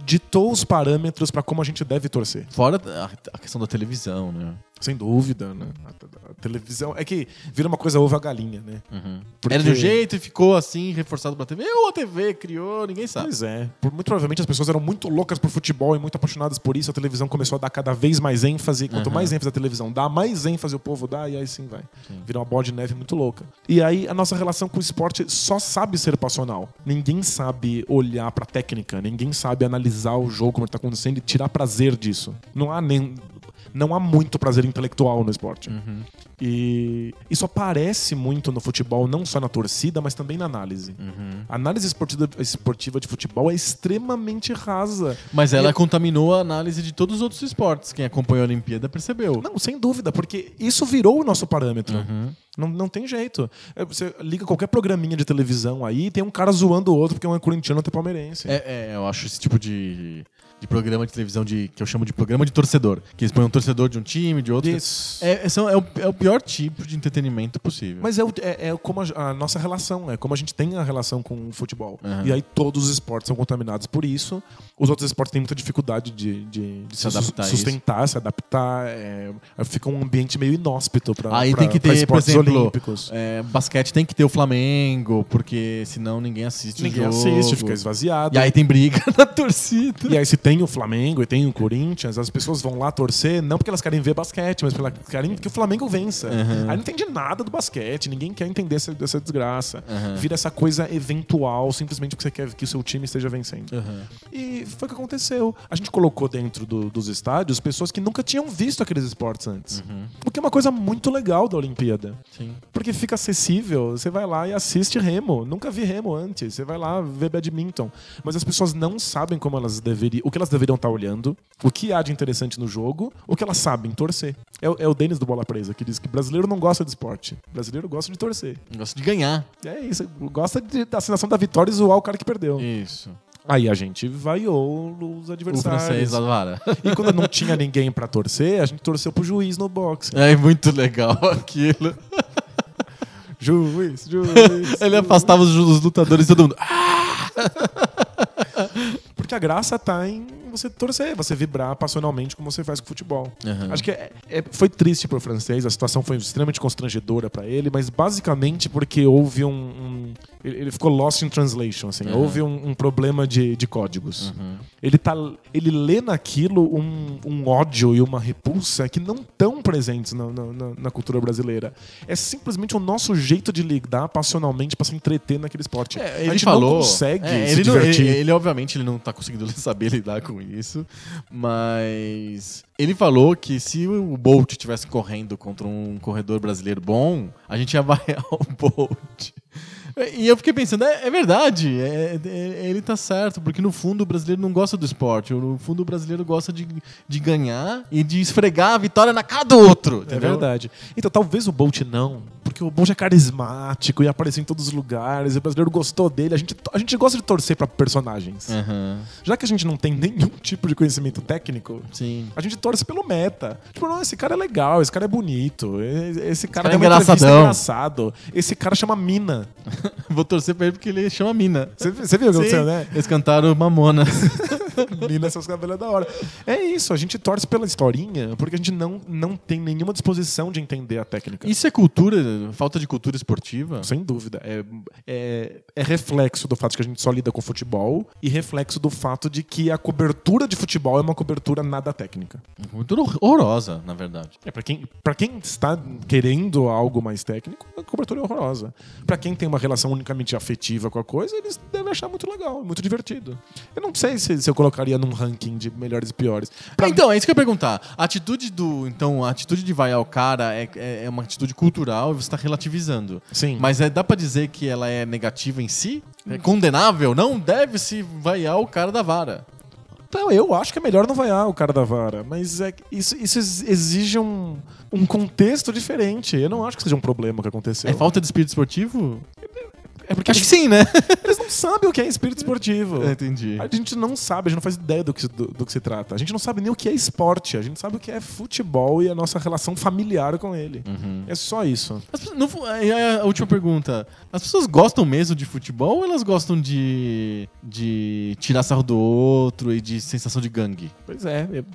ditou os parâmetros pra como a gente deve torcer. Fora a, a questão da televisão, né? Sem dúvida, né? A, a- televisão. É que vira uma coisa ovo a galinha, né? Porque- Era de um jeito e ficou assim, reforçado pra TV. Ou a TV criou, ninguém sabe. Pois é. Por, muito provavelmente as pessoas eram muito loucas por futebol e muito apaixonadas por isso. A televisão começou a dar cada vez mais ênfase. Quanto Uhum. mais ênfase a televisão dá, mais ênfase o povo dá, e aí sim vai. Vira uma bola de neve muito louca. E aí a nossa relação com o esporte só sabe ser passional. Ninguém sabe olhar pra técnica, ninguém sabe analisar o jogo como ele tá acontecendo e tirar prazer disso. Não há nem. Não há muito prazer intelectual no esporte. Uhum. E isso aparece muito no futebol, não só na torcida, mas também na análise. Uhum. A análise esportiva, esportiva de futebol é extremamente rasa. Mas ela E- contaminou a análise de todos os outros esportes. Quem acompanhou a Olimpíada percebeu. Não, sem dúvida, porque isso virou o nosso parâmetro. Uhum. Não, não tem jeito. É, Você liga qualquer programinha de televisão aí, tem um cara zoando o outro porque um é corintiano e outro é palmeirense. É, é, eu acho esse tipo de, de programa de televisão de, que eu chamo de programa de torcedor. Que eles põem um torcedor de um time, de outro. Isso. É, são- é o, é o pior tipo de entretenimento possível. Mas é, o- é- é como a, a nossa relação, é como a gente tem a relação com o futebol. Uhum. E aí todos os esportes são contaminados por isso. Os outros esportes têm muita dificuldade de, de- de Se se, adaptar a sus- sustentar, se adaptar. é, fica um ambiente meio inóspito para Aí tem que ter, por esportes exemplo, olímpicos. é, basquete tem que ter o Flamengo, porque senão ninguém assiste Ninguém assiste, fica esvaziado. E aí tem briga na torcida. E aí, se tem o Flamengo e tem o Corinthians, as pessoas vão lá torcer, não porque elas querem ver basquete, mas porque elas querem que o Flamengo vença. Uhum. Aí não entende nada do basquete, ninguém quer entender essa, essa desgraça. Uhum. Vira essa coisa eventual, simplesmente porque você quer que o seu time esteja vencendo. Uhum. E foi o que aconteceu. A gente colocou dentro do- dos estádios pessoas que nunca tinham visto aqueles esportes antes. Uhum. O que é uma coisa muito legal da Olimpíada. Sim. Porque fica acessível, você vai lá e assiste remo. Nunca vi remo antes. Você vai lá ver badminton. Mas as pessoas não sabem como elas deveriam, o que elas deveriam estar olhando, o que há de interessante no jogo, o que elas sabem torcer. É, o- é o Denis do Bola Presa que diz que brasileiro não gosta de esporte. Brasileiro gosta de torcer. Gosto de ganhar. É isso, gosta de- da sensação da vitória e zoar o cara que perdeu. Isso. Aí a gente vaiou os O adversários. francês do Vara. E quando não tinha ninguém pra torcer, a gente torceu pro juiz no boxe. É muito legal aquilo. Juiz, juiz. Ele afastava os, os lutadores e todo mundo. Porque a graça tá em você torcer, você vibrar passionalmente como você faz com o futebol. Uhum. Acho que é- é- foi triste pro francês, a situação foi extremamente constrangedora pra ele, mas basicamente porque houve um. um- ele ficou lost in translation, assim. Uhum. Houve um, um problema de, de códigos. Uhum. Ele, tá, ele lê naquilo um, um ódio e uma repulsa que não estão presentes na, na- na- cultura brasileira. É simplesmente o nosso jeito de lidar passionalmente pra se entreter naquele esporte. É, a ele gente falou. não consegue é, se ele, não- divertir. ele- ele, obviamente, ele não tá conseguindo saber lidar com isso. Mas ele falou que se o Bolt estivesse correndo contra um corredor brasileiro bom, a gente ia vaiar o Bolt. E eu fiquei pensando, é, é verdade, é- é- ele tá certo, porque no fundo o brasileiro não gosta do esporte, no fundo o brasileiro gosta de, de ganhar e de esfregar a vitória na cara do outro. É entendeu? verdade. Então talvez o Bolt não, porque o Bolt é carismático e apareceu em todos os lugares, e o brasileiro gostou dele. A gente, a gente gosta de torcer pra personagens. Aham, Já que a gente não tem nenhum tipo de conhecimento técnico, sim. a gente torce pelo meta. Tipo, não, esse cara é legal, esse cara é bonito, esse cara cara é engraçadão. engraçado, esse cara chama Mina. Vou torcer pra ele porque ele chama Mina. Você, viu o que aconteceu, né? Eles cantaram Mamona. Mina, seus cabelos é da hora. É isso, a gente torce pela historinha porque a gente não, não tem nenhuma disposição de entender a técnica. Isso é cultura, falta de cultura esportiva? Sem dúvida. É, é, é reflexo do fato de que a gente só lida com futebol e reflexo do fato de que a cobertura de futebol é uma cobertura nada técnica. Hor- horrorosa, na verdade. É, para quem, pra quem está querendo algo mais técnico, a cobertura é horrorosa. Pra quem tem uma relação unicamente afetiva com a coisa, eles devem achar muito legal, muito divertido. Eu não sei se, se eu colocaria num ranking de melhores e piores. Pra então, é isso que eu ia perguntar. A atitude do. Então, a atitude de vaiar o cara é, é, é uma atitude cultural e você está relativizando. Sim. Mas é, dá pra dizer que ela é negativa em si? É condenável? Não deve-se vaiar o cara da vara. Então, eu acho que é melhor não vaiar o cara da vara, mas é, que isso, isso ex- exige um, um contexto diferente. Eu não acho que seja um problema que aconteceu. É falta de espírito esportivo? É porque Acho que sim, né? eles não sabem o que é espírito esportivo. Entendi. A gente não sabe, a gente não faz ideia do que, se- do, do que se trata. A gente não sabe nem o que é esporte, a gente sabe o que é futebol e a nossa relação familiar com ele. Uhum. É só isso. As não aí a última pergunta. As pessoas gostam mesmo de futebol ou elas gostam de, de tirar sarro do outro e de sensação de gangue? Pois é, eu-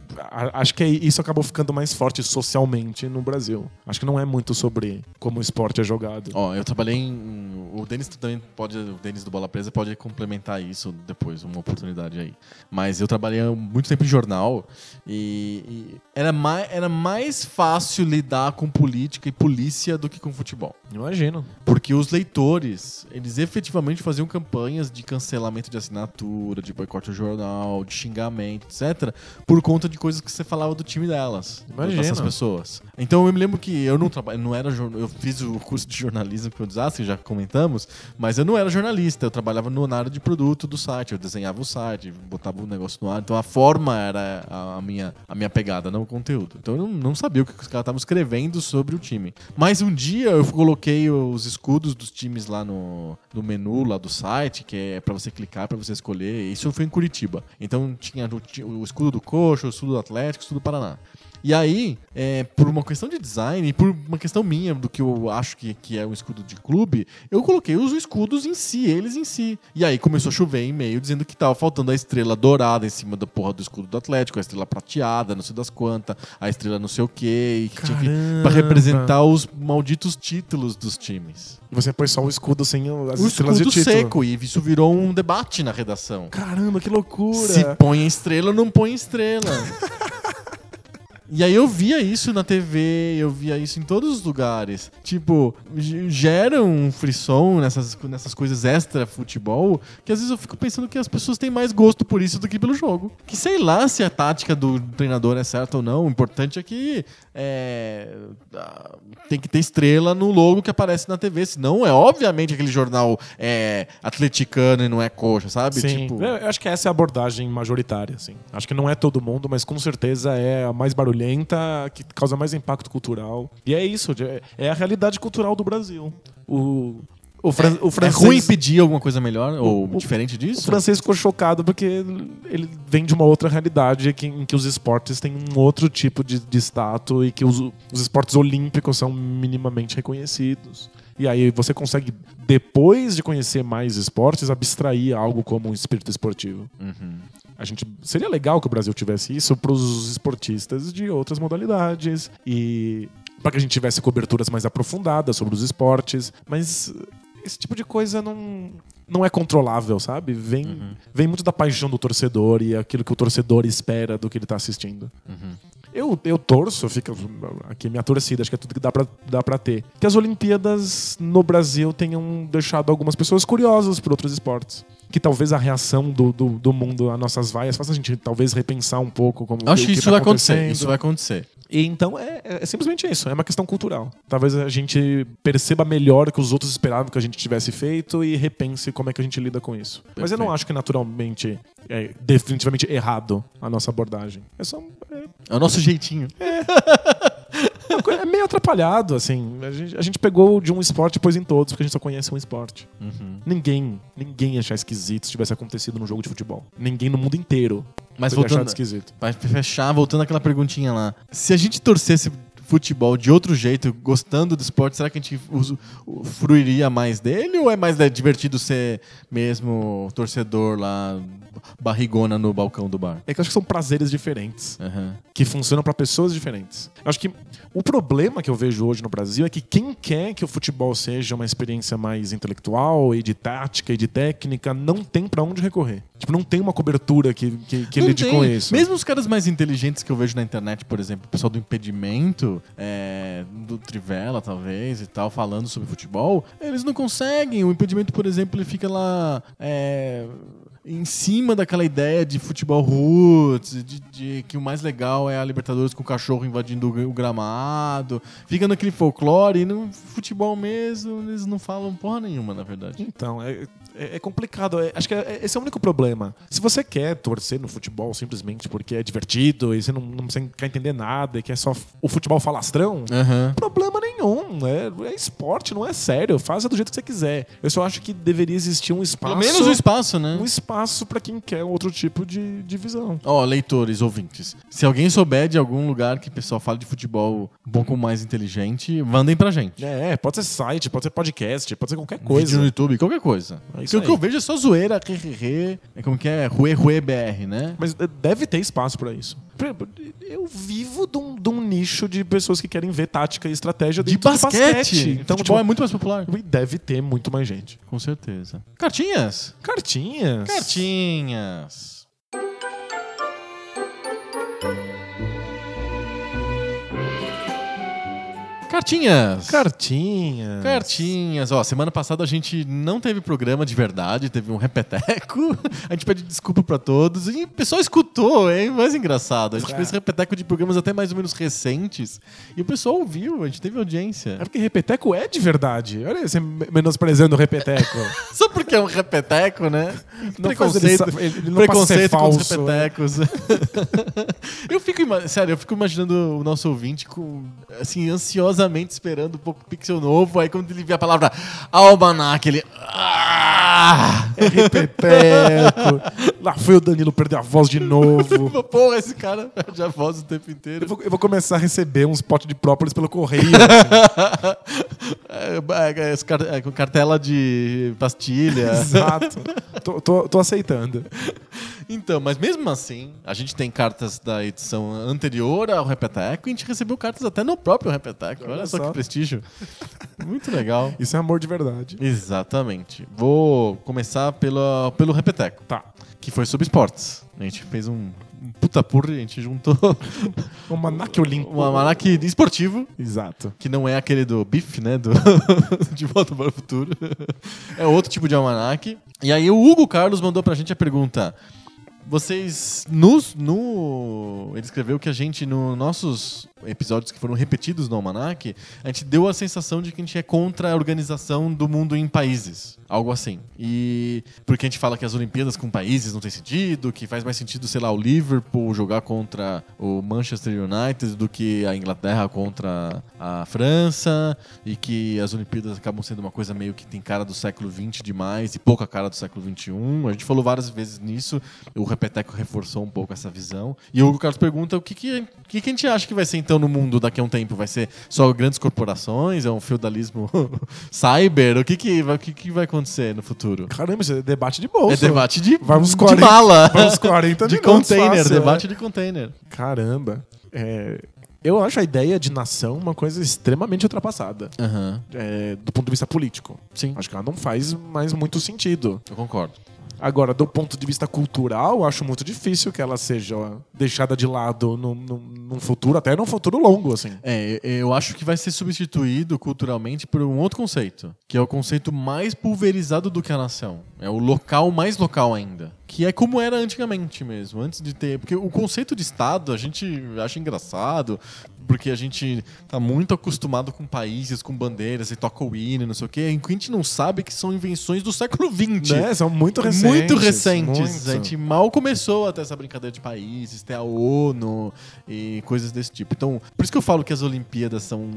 acho que isso acabou ficando mais forte socialmente no Brasil. Acho que não é muito sobre como o esporte é jogado. Ó, eu trabalhei em. O Denis também pode. O Denis do Bola Presa pode complementar isso depois, uma oportunidade aí. Mas eu trabalhei muito tempo em jornal e, e era, mais, era mais fácil lidar com política e polícia do que com futebol. Imagino. Porque os leitores, eles efetivamente faziam campanhas de cancelamento de assinatura, de boicote ao jornal, de xingamento, etc., por conta de coisas que você falava do time delas, Imagino. dessas pessoas. Então eu me lembro que eu não trabalho, não era eu fiz o curso de jornalismo que foi um desastre, já comentamos, mas eu não era jornalista, eu trabalhava no, na área de produto do site, eu desenhava o site, botava o negócio no ar, então a forma era a, a minha, a minha pegada, não o conteúdo. Então eu não, não sabia o que os caras estavam escrevendo sobre o time. Mas um dia eu coloquei os escudos dos times lá no, no menu lá do site, que é pra você clicar, pra você escolher. Isso foi em Curitiba. Então tinha o, o escudo do Coxa, o escudo do Atlético, o escudo do Paraná. E aí, é, por uma questão de design e por uma questão minha, do que eu acho que, que é um escudo de clube, eu coloquei os escudos em si, eles em si. E aí começou a chover e-mail dizendo que tava faltando a estrela dourada em cima da porra do escudo do Atlético, a estrela prateada, não sei das quantas, a estrela não sei o quê, e que tinha que, pra representar os malditos títulos dos times. E você põe só o escudo sem o- as o estrelas de escudo título. seco, e isso virou um debate na redação. Caramba, que loucura. Se põe estrela ou não põe estrela. E aí eu via isso na TV, eu via isso em todos os lugares. Tipo, gera um frisson nessas, nessas coisas extra futebol, que às vezes eu fico pensando que as pessoas têm mais gosto por isso do que pelo jogo. Que sei lá se a tática do treinador é certa ou não, o importante é que é, tem que ter estrela no logo que aparece na TV, senão é obviamente aquele jornal é atleticano e não é coxa, sabe? Sim, Tipo, eu eu acho que essa é a abordagem majoritária, assim. Acho que não é todo mundo, mas com certeza é a mais barulhenta, que causa mais impacto cultural. E é isso, é a realidade cultural do Brasil. O, o, fran, o É francês... ruim pedir alguma coisa melhor ou o- diferente O disso? francês ficou chocado porque ele vem de uma outra realidade que- em que os esportes têm um outro tipo de, de status e que os, os esportes olímpicos são minimamente reconhecidos. E aí você consegue, depois de conhecer mais esportes, abstrair algo como um espírito esportivo. Uhum. A gente seria legal que o Brasil tivesse isso para os esportistas de outras modalidades e para que a gente tivesse coberturas mais aprofundadas sobre os esportes, mas esse tipo de coisa não, não é controlável, sabe? Vem, Uhum. vem muito da paixão do torcedor e aquilo que o torcedor espera do que ele tá assistindo. Uhum. Eu, eu torço, fica aqui minha torcida, acho que é tudo que dá pra, dá pra ter. Que as Olimpíadas no Brasil tenham deixado algumas pessoas curiosas por outros esportes. Que talvez a reação do, do, do mundo a nossas vaias faça a gente talvez repensar um pouco como Acho que que isso tá vai acontecer. Isso vai acontecer. E então é, é- é simplesmente isso, é uma questão cultural. Talvez a gente perceba melhor o que os outros esperavam que a gente tivesse feito e repense como é que a gente lida com isso. Mas eu não Perfeito. acho que naturalmente é definitivamente errado a nossa abordagem. É só é, É o nosso jeitinho. coisa- é meio atrapalhado, assim. A gente, a gente pegou de um esporte e pôs em todos, porque a gente só conhece um esporte. Uhum. Ninguém, ninguém ia achar esquisito se tivesse acontecido num jogo de futebol. Ninguém no mundo inteiro Mas voltando, esquisito. Pra fechar, voltando àquela perguntinha lá. Se a gente torcesse futebol de outro jeito, gostando do esporte, será que a gente fruiria mais dele? Ou é mais né, divertido ser mesmo torcedor lá, barrigona no balcão do bar? É que eu acho que são prazeres diferentes. Aham. que funcionam para pessoas diferentes. Eu acho que o problema que eu vejo hoje no Brasil é que quem quer que o futebol seja uma experiência mais intelectual e de tática e de técnica não tem para onde recorrer. Tipo, não tem uma cobertura que, que, que lide com isso. Mesmo os caras mais inteligentes que eu vejo na internet, por exemplo, o pessoal do impedimento, é, do Trivela, talvez, e tal, falando sobre futebol, eles não conseguem. O impedimento, por exemplo, ele fica lá. é, em cima daquela ideia de futebol roots, de, de que o mais legal é a Libertadores com o cachorro invadindo o, gramado. Fica naquele folclore e no futebol mesmo eles não falam porra nenhuma, na verdade. Então, é, é, é complicado. É- acho que é- esse é o único problema. Se você quer torcer no futebol simplesmente porque é divertido e você não, não quer entender nada e quer só o futebol falastrão, Aham. problema nenhum. É, é esporte, não é sério. Faça do jeito que você quiser. Eu só acho que deveria existir um espaço. Pelo menos o espaço, né? um espaço para quem quer outro tipo de, de visão. Ó, leitores, ouvintes. Se alguém souber de algum lugar que o pessoal fala de futebol um pouco mais inteligente, mandem pra gente. É, pode ser site, pode ser podcast, pode ser qualquer Vídeo coisa. no YouTube, qualquer coisa. É Porque o que eu vejo é só zoeira, re, é como que é? Rue, rue BR, né? Mas eh, deve ter espaço para isso. Eu vivo de um, de um nicho de pessoas que querem ver tática e estratégia De dentro basquete. Então, futebol tipo, é muito mais popular. deve ter muito mais gente. Com certeza. Cartinhas? Cartinhas. Cartinhas. Cartinhas. Cartinhas. Cartinhas. Ó, semana passada a gente não teve programa de verdade, teve um repeteco. A gente pede desculpa pra todos. E o pessoal escutou, hein? Mais engraçado. A gente É. fez repeteco de programas até mais ou menos recentes. E o pessoal ouviu, a gente teve audiência. É porque repeteco é de verdade. Olha você me- menosprezando o repeteco. Só porque é um repeteco, né? Não preconceito, ele- ele não preconceito com os falso, repetecos. eu fico, sério, eu fico imaginando o nosso ouvinte com, assim, ansiosamente esperando um pouco pixel novo. Aí quando ele vê a palavra almanac, ele. Ah! É repeteco. Lá foi o Danilo perder a voz de novo. Porra, esse cara perde a voz o tempo Eu inteiro. vou, eu vou começar a receber uns potes de própolis pelo correio. É, é, é, é, com cartela de pastilha. Exato. Tô, tô- tô aceitando. Então, mas mesmo assim, a gente tem cartas da edição anterior ao Repeteco e a gente recebeu cartas até no próprio Repeteco. Olha, Olha só, só. que prestígio. Muito legal. Isso é amor de verdade. Exatamente. Vou começar pela, pelo Repeteco, Tá. que foi sobre esportes. A gente fez um, um puta purri, a gente juntou O Manac Olimpo. um almanac esportivo, Exato. que não é aquele do Biff, né? Do de Volta para o Futuro. É outro tipo de almanac. E aí o Hugo Carlos mandou pra gente a pergunta. Vocês, nos, no, ele escreveu que a gente, nos nossos episódios que foram repetidos no Almanac, a gente deu a sensação de que a gente é contra a organização do mundo em países. Algo assim. E porque a gente fala que as Olimpíadas com países não tem sentido, que faz mais sentido, sei lá, o Liverpool jogar contra o Manchester United do que a Inglaterra contra a França, e que as Olimpíadas acabam sendo uma coisa meio que tem cara do século XX demais e pouca cara do século XXI. A gente falou várias vezes nisso. O Repeteco reforçou um pouco essa visão. E o Hugo Carlos pergunta o que, que, o que, que a gente acha que vai ser então no mundo daqui a um tempo? Vai ser só grandes corporações? É um feudalismo cyber? O que, que, vai- o que, que vai acontecer no futuro? Caramba, isso é debate de bolsa. É debate de, Vamos de 40, mala. Vamos 40 de container, fácil, debate é. de container. Caramba. É, eu acho a ideia de nação uma coisa extremamente ultrapassada. Aham, é, do ponto de vista político. Sim. Acho que ela não faz mais muito sentido. eu concordo. Agora, do ponto de vista cultural, acho muito difícil que ela seja deixada de lado num, num, futuro, até num futuro longo, assim. É, eu acho que vai ser substituído culturalmente por um outro conceito, que é o conceito mais pulverizado do que a nação. É o local mais local ainda. Que é como era antigamente mesmo, antes de ter. Porque o conceito de Estado a gente acha engraçado, porque a gente tá muito acostumado com países, com bandeiras e toca o hino, não sei o quê. A gente não sabe que são invenções do século XX. Né? São muito recentes. Muito recentes. muito. A gente mal começou a ter essa brincadeira de países, ter a ONU e coisas desse tipo. Então, por isso que eu falo que as Olimpíadas são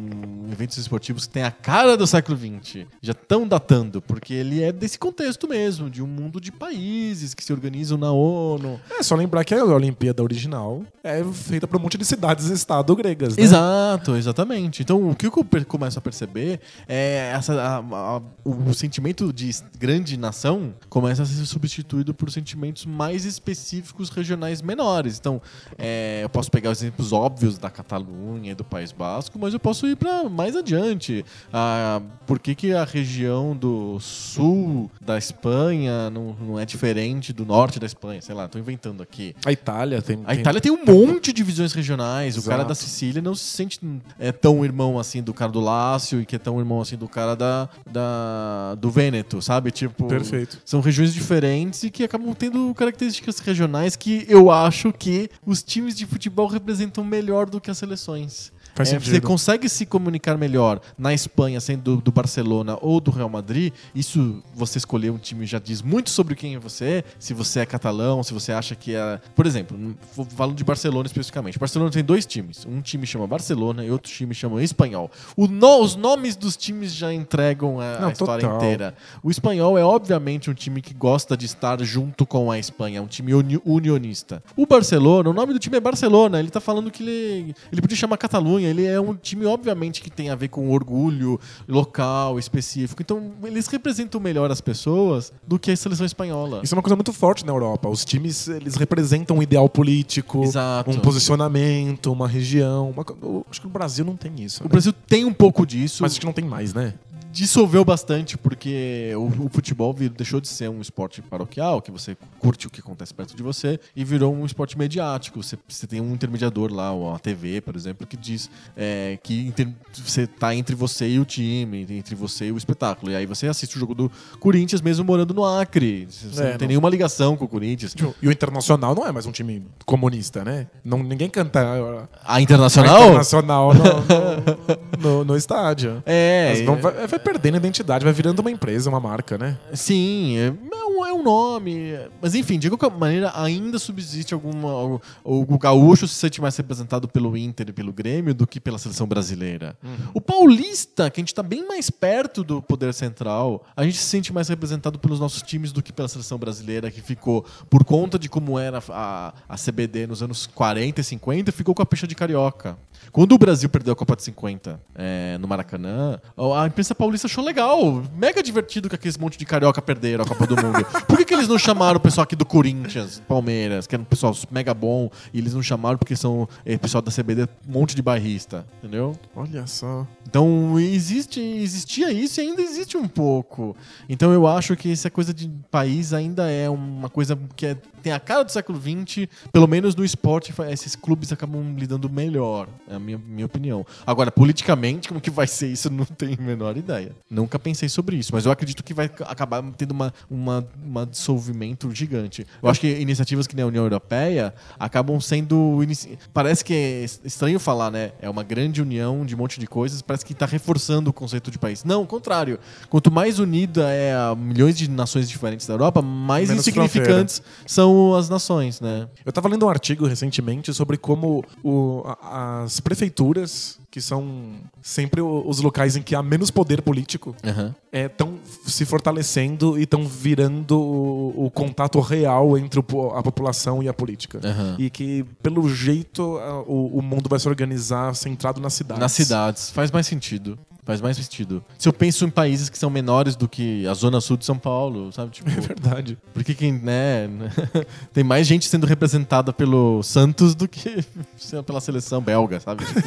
eventos esportivos que têm a cara do século XX. Já estão datando, porque ele é desse contexto mesmo, de um mundo de países que se organizam na ONU. É só lembrar que a Olimpíada original é feita por um monte de cidades-estado gregas, né? Exato, exatamente. Então, o que eu começo a perceber é essa, a- a- o sentimento de grande nação começa a ser substituído por sentimentos mais específicos regionais menores. Então, é, eu posso pegar os exemplos óbvios da Catalunha e do País Basco, mas eu posso ir para mais adiante. Ah, por que, que a região do sul da Espanha não, não é diferente do norte da Espanha? Sei lá, estou inventando aqui. A Itália tem. A Itália tem um monte de visões regionais. O cara Exato. da Sicília não se sente é, tão irmão assim do cara do Lácio e que é tão irmão assim do cara da, da do Vêneto, sabe? Tipo, Perfeito. são regiões diferentes e que acabam tendo características regionais que eu acho que os times de futebol representam melhor do que as seleções. Faz É, você consegue se comunicar melhor na Espanha, sendo do, do Barcelona ou do Real Madrid. Isso, você escolher um time já diz muito sobre quem você é. Se você é catalão, se você acha que é. Por exemplo, f- falando de Barcelona especificamente. Barcelona tem dois times. Um time chama Barcelona e outro time chama Espanhol. O no- os nomes dos times já entregam a, a Não, história total. inteira. O Espanhol é, obviamente, um time que gosta de estar junto com a Espanha. É um time uni- unionista. O Barcelona, o nome do time é Barcelona. Ele tá falando que ele, ele podia chamar Catalunha. Ele é um time, obviamente, que tem a ver com orgulho local, específico. Então, eles representam melhor as pessoas do que a seleção espanhola. Isso é uma coisa muito forte na Europa. Os times, eles representam um ideal político, Exato. um posicionamento, uma região. uma acho que o Brasil não tem isso. O né? Brasil tem um pouco disso. Mas acho que não tem mais, né? Dissolveu bastante porque o, o futebol vir- deixou de ser um esporte paroquial, que você curte o que acontece perto de você, e virou um esporte mediático. Você, você tem um intermediador lá, ou a TV, por exemplo, que diz é, que inter- você tá entre você e o time, entre você e o espetáculo. E aí você assiste o jogo do Corinthians mesmo morando no Acre. Você É, não tem não- nenhuma ligação com o Corinthians. E o Internacional não é mais um time comunista, né? Não, ninguém canta uh, A a Internacional? Internacional no, no- no- no estádio. É, Mas vão- vai, vai perdendo a identidade, vai virando uma empresa, uma marca, né? Sim, é, é um, é um nome. Mas enfim, de qualquer maneira, ainda subsiste alguma. O, o gaúcho se sente mais representado pelo Inter e pelo Grêmio do que pela seleção brasileira. O paulista, que a gente tá bem mais perto do poder central, a gente se sente mais representado pelos nossos times do que pela seleção brasileira, que ficou, por conta de como era a, a CBD nos anos 40 e 50, ficou com a pecha de carioca. Quando o Brasil perdeu a Copa de 50 é, no Maracanã, a imprensa paulista achou legal, mega divertido que aqueles monte de carioca perderam a Copa do Mundo. Por que, que eles não chamaram o pessoal aqui do Corinthians, Palmeiras, que era um pessoal mega bom, e eles não chamaram porque são é, pessoal da CBD, um monte de bairrista, entendeu? Olha só. Então existe, existia isso e ainda existe um pouco. Então eu acho que essa coisa de país ainda é uma coisa que é- tem a cara do século XX, pelo menos no esporte, esses clubes acabam lidando melhor, é a minha, minha opinião. Agora, politicamente, como que vai ser isso, não tenho a menor ideia. Nunca pensei sobre isso, mas eu acredito que vai acabar tendo uma, uma, uma dissolvimento gigante. Eu acho que iniciativas que nem a União Europeia acabam sendo. inici- Parece que é estranho falar, né? É uma grande união de um monte de coisas, parece que está reforçando o conceito de país. Não, ao contrário. Quanto mais unida é a milhões de nações diferentes da Europa, mais Menos insignificantes são as nações, né? Eu tava lendo um artigo recentemente sobre como o- as prefeituras, que são sempre o- os locais em que há menos poder político, Aham. estão se fortalecendo e estão virando o, o contato real entre o a população e a política. Aham. E que, pelo jeito, a- o, o mundo vai se organizar centrado nas cidades. Nas cidades. Faz mais sentido. Faz mais sentido. Se eu penso em países que são menores do que a zona sul de São Paulo, sabe? Tipo, É verdade. por que que, né? Tem mais gente sendo representada pelo Santos do que pela seleção belga, sabe? Tipo,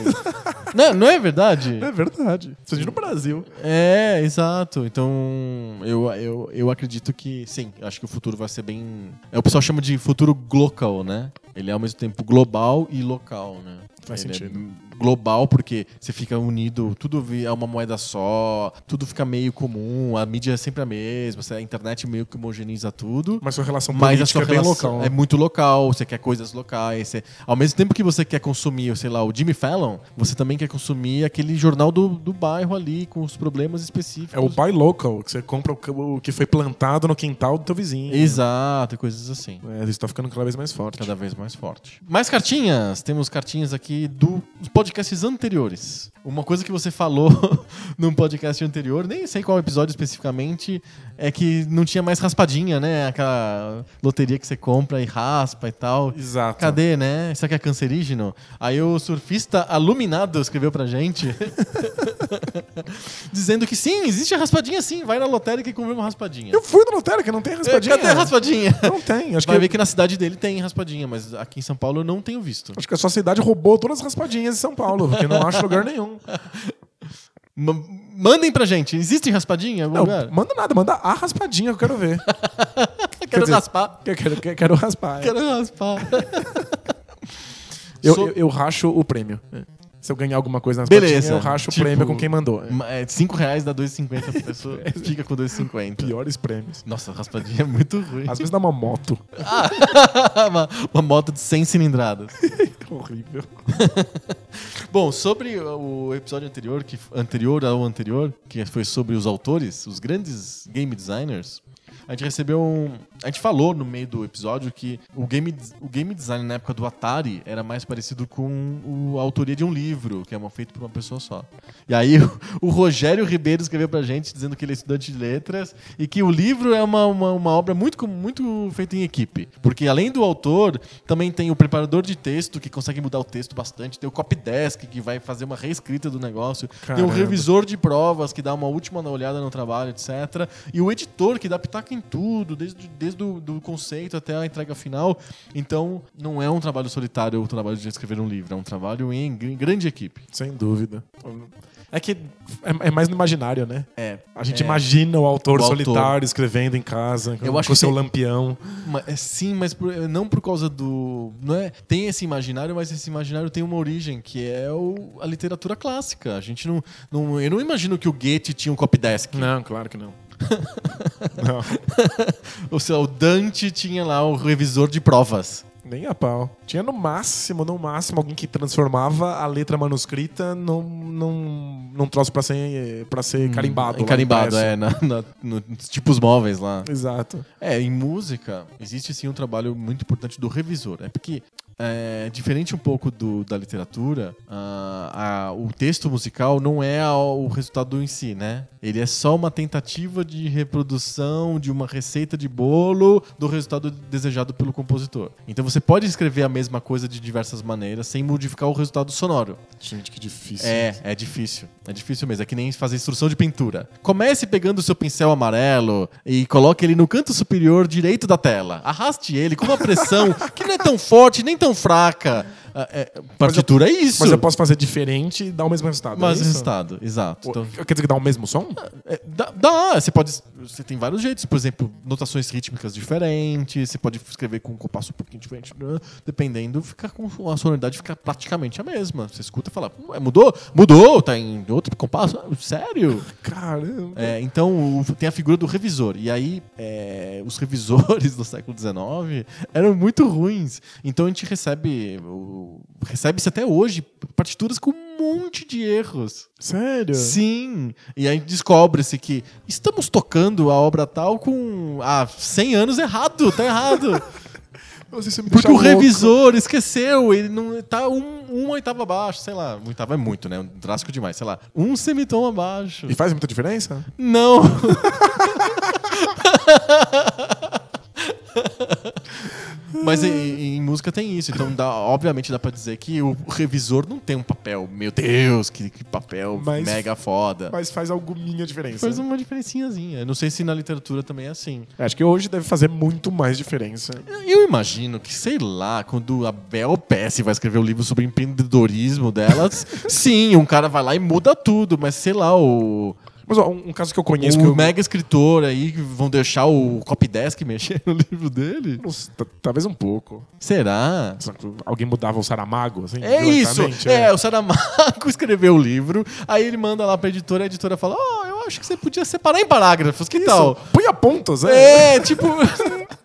não, não é verdade? É verdade. Seja no Brasil. É, exato. Então, eu, eu, eu acredito que, sim, acho que o futuro vai ser bem. É, o pessoal chama de futuro glocal, né? Ele é ao mesmo tempo global e local, né? Faz Ele sentido. É global porque você fica unido, tudo é uma moeda só, tudo fica meio comum, a mídia é sempre a mesma, a internet meio que homogeniza tudo. Mas sua relação Mas a sua é bem relação local. é muito local, você quer coisas locais. você- Ao mesmo tempo que você quer consumir, sei lá, o Jimmy Fallon, você também quer consumir aquele jornal do, do bairro ali, com os problemas específicos. É o buy local, que você compra o que- foi plantado no quintal do teu vizinho. Exato, coisas assim. É, isso tá ficando cada vez mais forte. Cada vez mais forte. Mais cartinhas. Temos cartinhas aqui do- dos podcasts anteriores. Uma coisa que você falou num podcast anterior, nem sei qual episódio especificamente, é que não tinha mais raspadinha, né? Aquela loteria que você compra e raspa e tal. Exato. Cadê, né? Será que é cancerígeno? Aí o surfista Aluminado escreveu pra gente dizendo que sim, existe a raspadinha sim. Vai na lotérica e compra uma raspadinha. Eu fui na lotérica, não tem raspadinha. É, Cadê a raspadinha? Não tem. Acho Vai que, ver que na cidade dele tem raspadinha, mas aqui em São Paulo eu não tenho visto. acho que a sua cidade roubou todas as raspadinhas de São Paulo, porque não acho lugar nenhum. Ma- mandem pra gente, existe raspadinha Não, lugar? manda nada, manda a raspadinha que eu quero ver. Quero dizer- raspar. Eu quero, quero, quero raspar. é. Quero raspar. Eu, So- eu, eu racho o prêmio. Se eu ganhar alguma coisa nas Beleza. raspadinhas, eu racho Tipo, o prêmio com quem mandou. É, 5 reais dá 2,50 pra pessoa. fica com 2,50. Piores prêmios. Nossa, raspadinha é muito ruim. Às vezes dá uma moto. uma, uma moto de 100 cilindradas. Horrível. Bom, sobre o episódio anterior, que anterior ao anterior, que foi sobre os autores, os grandes game designers, a gente recebeu um. A gente falou no meio do episódio que o game, o game design na época do Atari era mais parecido com a autoria de um livro, que é uma, feito por uma pessoa só. E aí o, o Rogério Ribeiro escreveu pra gente dizendo que ele é estudante de letras e que o livro é uma, uma, uma obra muito, muito feita em equipe. Porque além do autor, também tem o preparador de texto que consegue mudar o texto bastante, tem o copydesk que vai fazer uma reescrita do negócio, tem o Caramba. revisor de provas que dá uma última olhada no trabalho, etc. E o editor que dá pitaco em tudo, desde, desde o do conceito até a entrega final. Então, não é um trabalho solitário o trabalho de escrever um livro, é um trabalho em gr- grande equipe. Sem dúvida. É que é, é mais no imaginário, né? É. A gente É. imagina o autor O autor. solitário escrevendo em casa, Eu com seu tem- lampião. É, Sim, mas por- não por causa do. Não é, tem esse imaginário, mas esse imaginário tem uma origem, que é o- a literatura clássica. A gente não, não. Eu não imagino que o Goethe tinha um copydesk. Não, claro que não. Não, Ou seja, o Dante tinha lá o revisor de provas. nem a pau. Tinha no máximo, no máximo, alguém que transformava a letra manuscrita num, num, num troço pra ser, pra ser carimbado. Hum, Carimbado, é, na, na, no, nos tipos móveis lá. Exato. É, em música, existe sim um trabalho muito importante do revisor. É porque, é, diferente um pouco do, da literatura, ah, a- o texto musical não é a- o resultado em si, né? Ele é só uma tentativa de reprodução de uma receita de bolo do resultado desejado pelo compositor. Então você pode escrever a mesma coisa de diversas maneiras sem modificar o resultado sonoro. Gente, que difícil. É, é difícil. É difícil mesmo. É que nem fazer instrução de pintura. Comece pegando o seu pincel amarelo e coloque ele no canto superior direito da tela. Arraste ele com uma pressão que não é tão forte nem tão fraca. Ah, é, partitura é isso. Mas eu posso fazer diferente e dar o mesmo resultado. Mas é isso? resultado, exato. Então, Quer dizer que dá o mesmo som? é, dá, dá, você pode. Você tem vários jeitos, por exemplo, notações rítmicas diferentes, você pode escrever com um compasso um pouquinho diferente, né? dependendo, fica com a sonoridade fica praticamente a mesma. Você escuta e fala, "Ué, mudou? Mudou? Tá em outro compasso? Ah, Sério? Caramba. É, então o- tem a figura do revisor. E aí é, os revisores do século XIX eram muito ruins. Então a gente recebe. o- Recebe-se até hoje partituras com um monte de erros. Sério? Sim. E aí descobre-se que estamos tocando a obra tal com há 100 anos errado, tá errado. Porque o louco. revisor esqueceu, ele não tá um, um oitavo abaixo, sei lá, um oitavo é muito, né? Um drástico demais, sei lá. Um semitom abaixo. E faz muita diferença? Não. Mas em, em música tem isso, então dá- obviamente dá pra dizer que o revisor não tem um papel, meu Deus, que, que papel Mas- mega foda. Mas faz alguminha diferença. Faz uma diferencinhazinha. Não sei se na literatura também é assim. Acho que hoje deve fazer muito mais diferença. Eu imagino que, sei lá, quando a Bel Pesce vai escrever o livro sobre empreendedorismo delas, sim, um cara vai lá e muda tudo, mas sei lá, o, Mas ó, um, um caso que eu conheço que eu. mega escritor aí que vão deixar o Copydesk mexer no livro dele? Sei, Talvez um pouco. Será? Alguém mudava o Saramago, assim? É isso! violentamente, É, o Saramago escreveu o livro, aí ele manda lá pra editora, a editora fala: Ó, eu acho que você podia separar em parágrafos, que Isso. tal? Põe a pontas, é. É, tipo.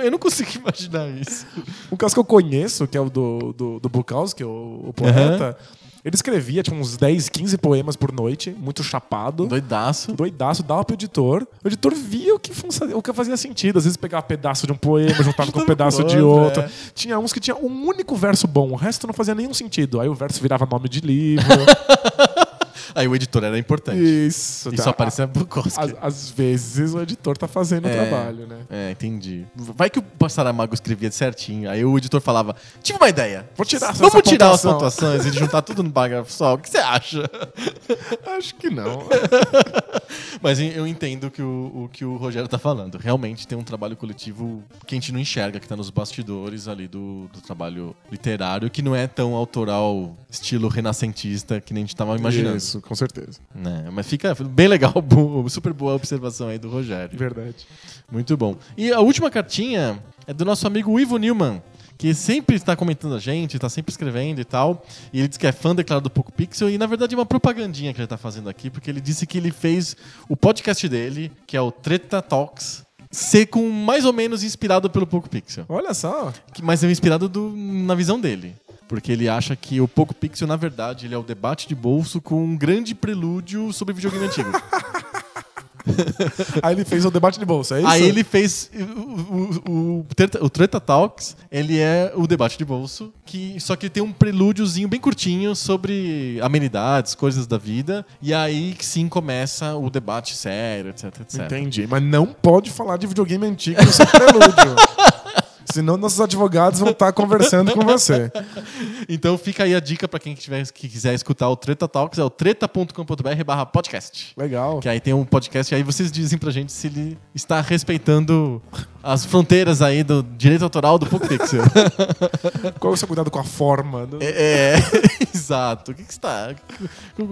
eu não consigo imaginar isso. Um caso que eu conheço, que é o do, do, do Bukowski, o, o poeta, ele escrevia tipo, uns 10, 15 poemas por noite, muito chapado. Doidaço. Doidaço, dava pro editor. O editor via o que, funcionava, o que fazia sentido. Às vezes pegava pedaço de um poema, juntava com um pedaço de outro, outro. é. Tinha uns que tinha um único verso bom, o resto não fazia nenhum sentido. Aí o verso virava nome de livro. Aí o editor era importante. Isso. Isso tá. aparecia Bukowski. Às, às vezes o editor tá fazendo o É. trabalho, né? É, entendi. Vai que o Saramago escrevia certinho. Aí o editor falava: Tive uma ideia. Vou tirar essa Vamos tirar as pontuação." pontuações e juntar tudo no parágrafo só. O que você acha? Acho que não. Mas eu entendo o que o, o que o Rogério tá falando. Realmente tem um trabalho coletivo que a gente não enxerga, que tá nos bastidores ali do, do trabalho literário, que não é tão autoral, estilo renascentista, que nem a gente tava imaginando. Isso, com certeza. Né? Mas fica bem legal, super boa observação aí do Rogério. Verdade. Muito bom. E a última cartinha é do nosso amigo Ivo Newman, que sempre está comentando a gente, está sempre escrevendo e tal. E ele diz que é fã declarado do Poco Pixel. E na verdade é uma propagandinha que ele está fazendo aqui, porque ele disse que ele fez o podcast dele, que é o Treta Talks, ser com mais ou menos inspirado pelo Poco Pixel. Olha só. Que- Mas é inspirado do- na visão dele. Porque ele acha que o Poco Pixel, na verdade, ele é o debate de bolso com um grande prelúdio sobre videogame antigo. Aí ele fez o debate de bolsa, é isso? Aí ele fez o, o, o, Treta- o Treta Talks, ele é o debate de bolso, que só que tem um prelúdiozinho bem curtinho sobre amenidades, coisas da vida, e aí que sim começa o debate sério, etc, etc. Entendi. Mas não pode falar de videogame antigo no seu prelúdio. Senão nossos advogados vão estar conversando com você. Então fica aí a dica pra quem tiver, que quiser escutar o Treta Talks, é o treta.com.br barra podcast. Legal. Que aí tem um podcast, e aí vocês dizem pra gente se ele está respeitando as fronteiras aí do direito autoral do Poco Pixel. Qual é o seu cuidado com a forma? do- É, exato. O que, que está.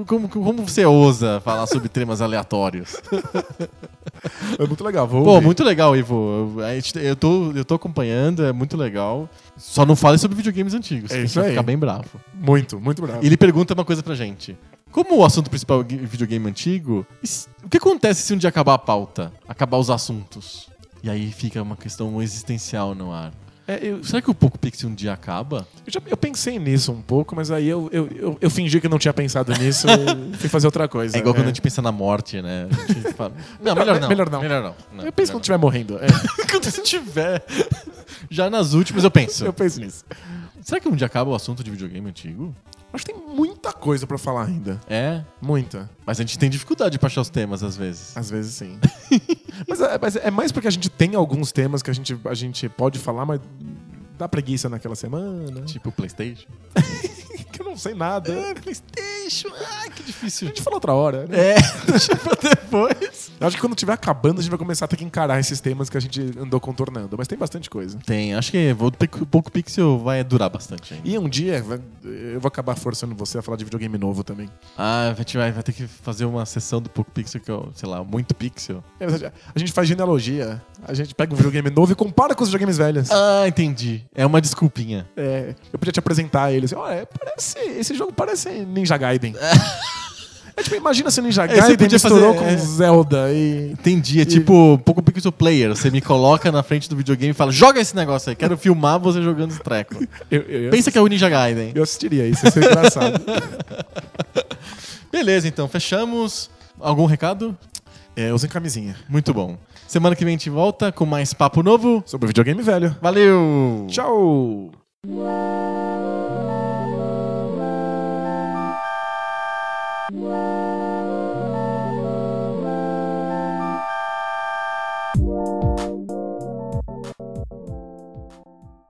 Como, como- você ousa falar sobre temas aleatórios? É muito legal. Vou Pô, ouvir. muito legal, Ivo. Eu, eu tô, eu tô acompanhando, é muito legal. Só não fale sobre videogames antigos. É que isso vai aí. ficar bem bravo. Muito, muito bravo. E ele pergunta uma coisa pra gente. Como o assunto principal é videogame antigo, o que acontece se um dia acabar a pauta? Acabar os assuntos? E aí fica uma questão existencial no ar. É, eu, Será que o Poco Pixel um dia acaba? eu já- eu pensei nisso um pouco, mas aí eu, eu, eu, eu fingi que não tinha pensado nisso e fui fazer outra coisa. É igual quando a É. gente pensa na morte, né? A gente fala, não, melhor não. Melhor não. Melhor não. Não, Eu penso quando estiver morrendo. É, quando você tiver. Já nas últimas eu penso. eu penso nisso. Será que um dia acaba o assunto de videogame antigo? Acho que tem muita coisa pra falar ainda. É. Muita. Mas a gente tem dificuldade pra achar os temas às vezes. Às vezes sim. mas, é, mas é mais porque a gente tem alguns temas que a gente, a gente pode falar, mas dá preguiça naquela semana. Tipo PlayStation. Que eu não sei nada. PlayStation. Ah, que A difícil. gente fala outra hora, né? É, deixa pra depois. Eu acho que quando estiver acabando, a gente vai começar a ter que encarar esses temas que a gente andou contornando. Mas tem bastante coisa. Tem, acho que o Poco Pixel vai durar bastante ainda. E um dia eu vou acabar forçando você a falar de videogame novo também. Ah, a gente vai, vai ter que fazer uma sessão do Poco Pixel que eu, sei lá, muito pixel. É, A gente faz genealogia, a gente pega um videogame novo e compara com os videogames velhos. Ah, entendi. É uma desculpinha. É, eu podia te apresentar eles. Olha, parece, esse jogo parece Ninja Gaiden. É tipo, imagina se Ninja É, você Gaiden podia misturou fazer, com é. Zelda e... Entendi. É tipo Poco Pixel Player. Você me coloca na frente do videogame e fala: joga esse negócio aí, quero filmar você jogando esse treco. Eu, eu, eu, Pensa que é o Ninja Gaiden. eu assistiria isso, ia ser engraçado. Beleza, então, fechamos. Algum recado? é, usem camisinha. Muito bom. Semana que vem a gente volta com mais papo novo. Sobre videogame velho. Valeu! Tchau!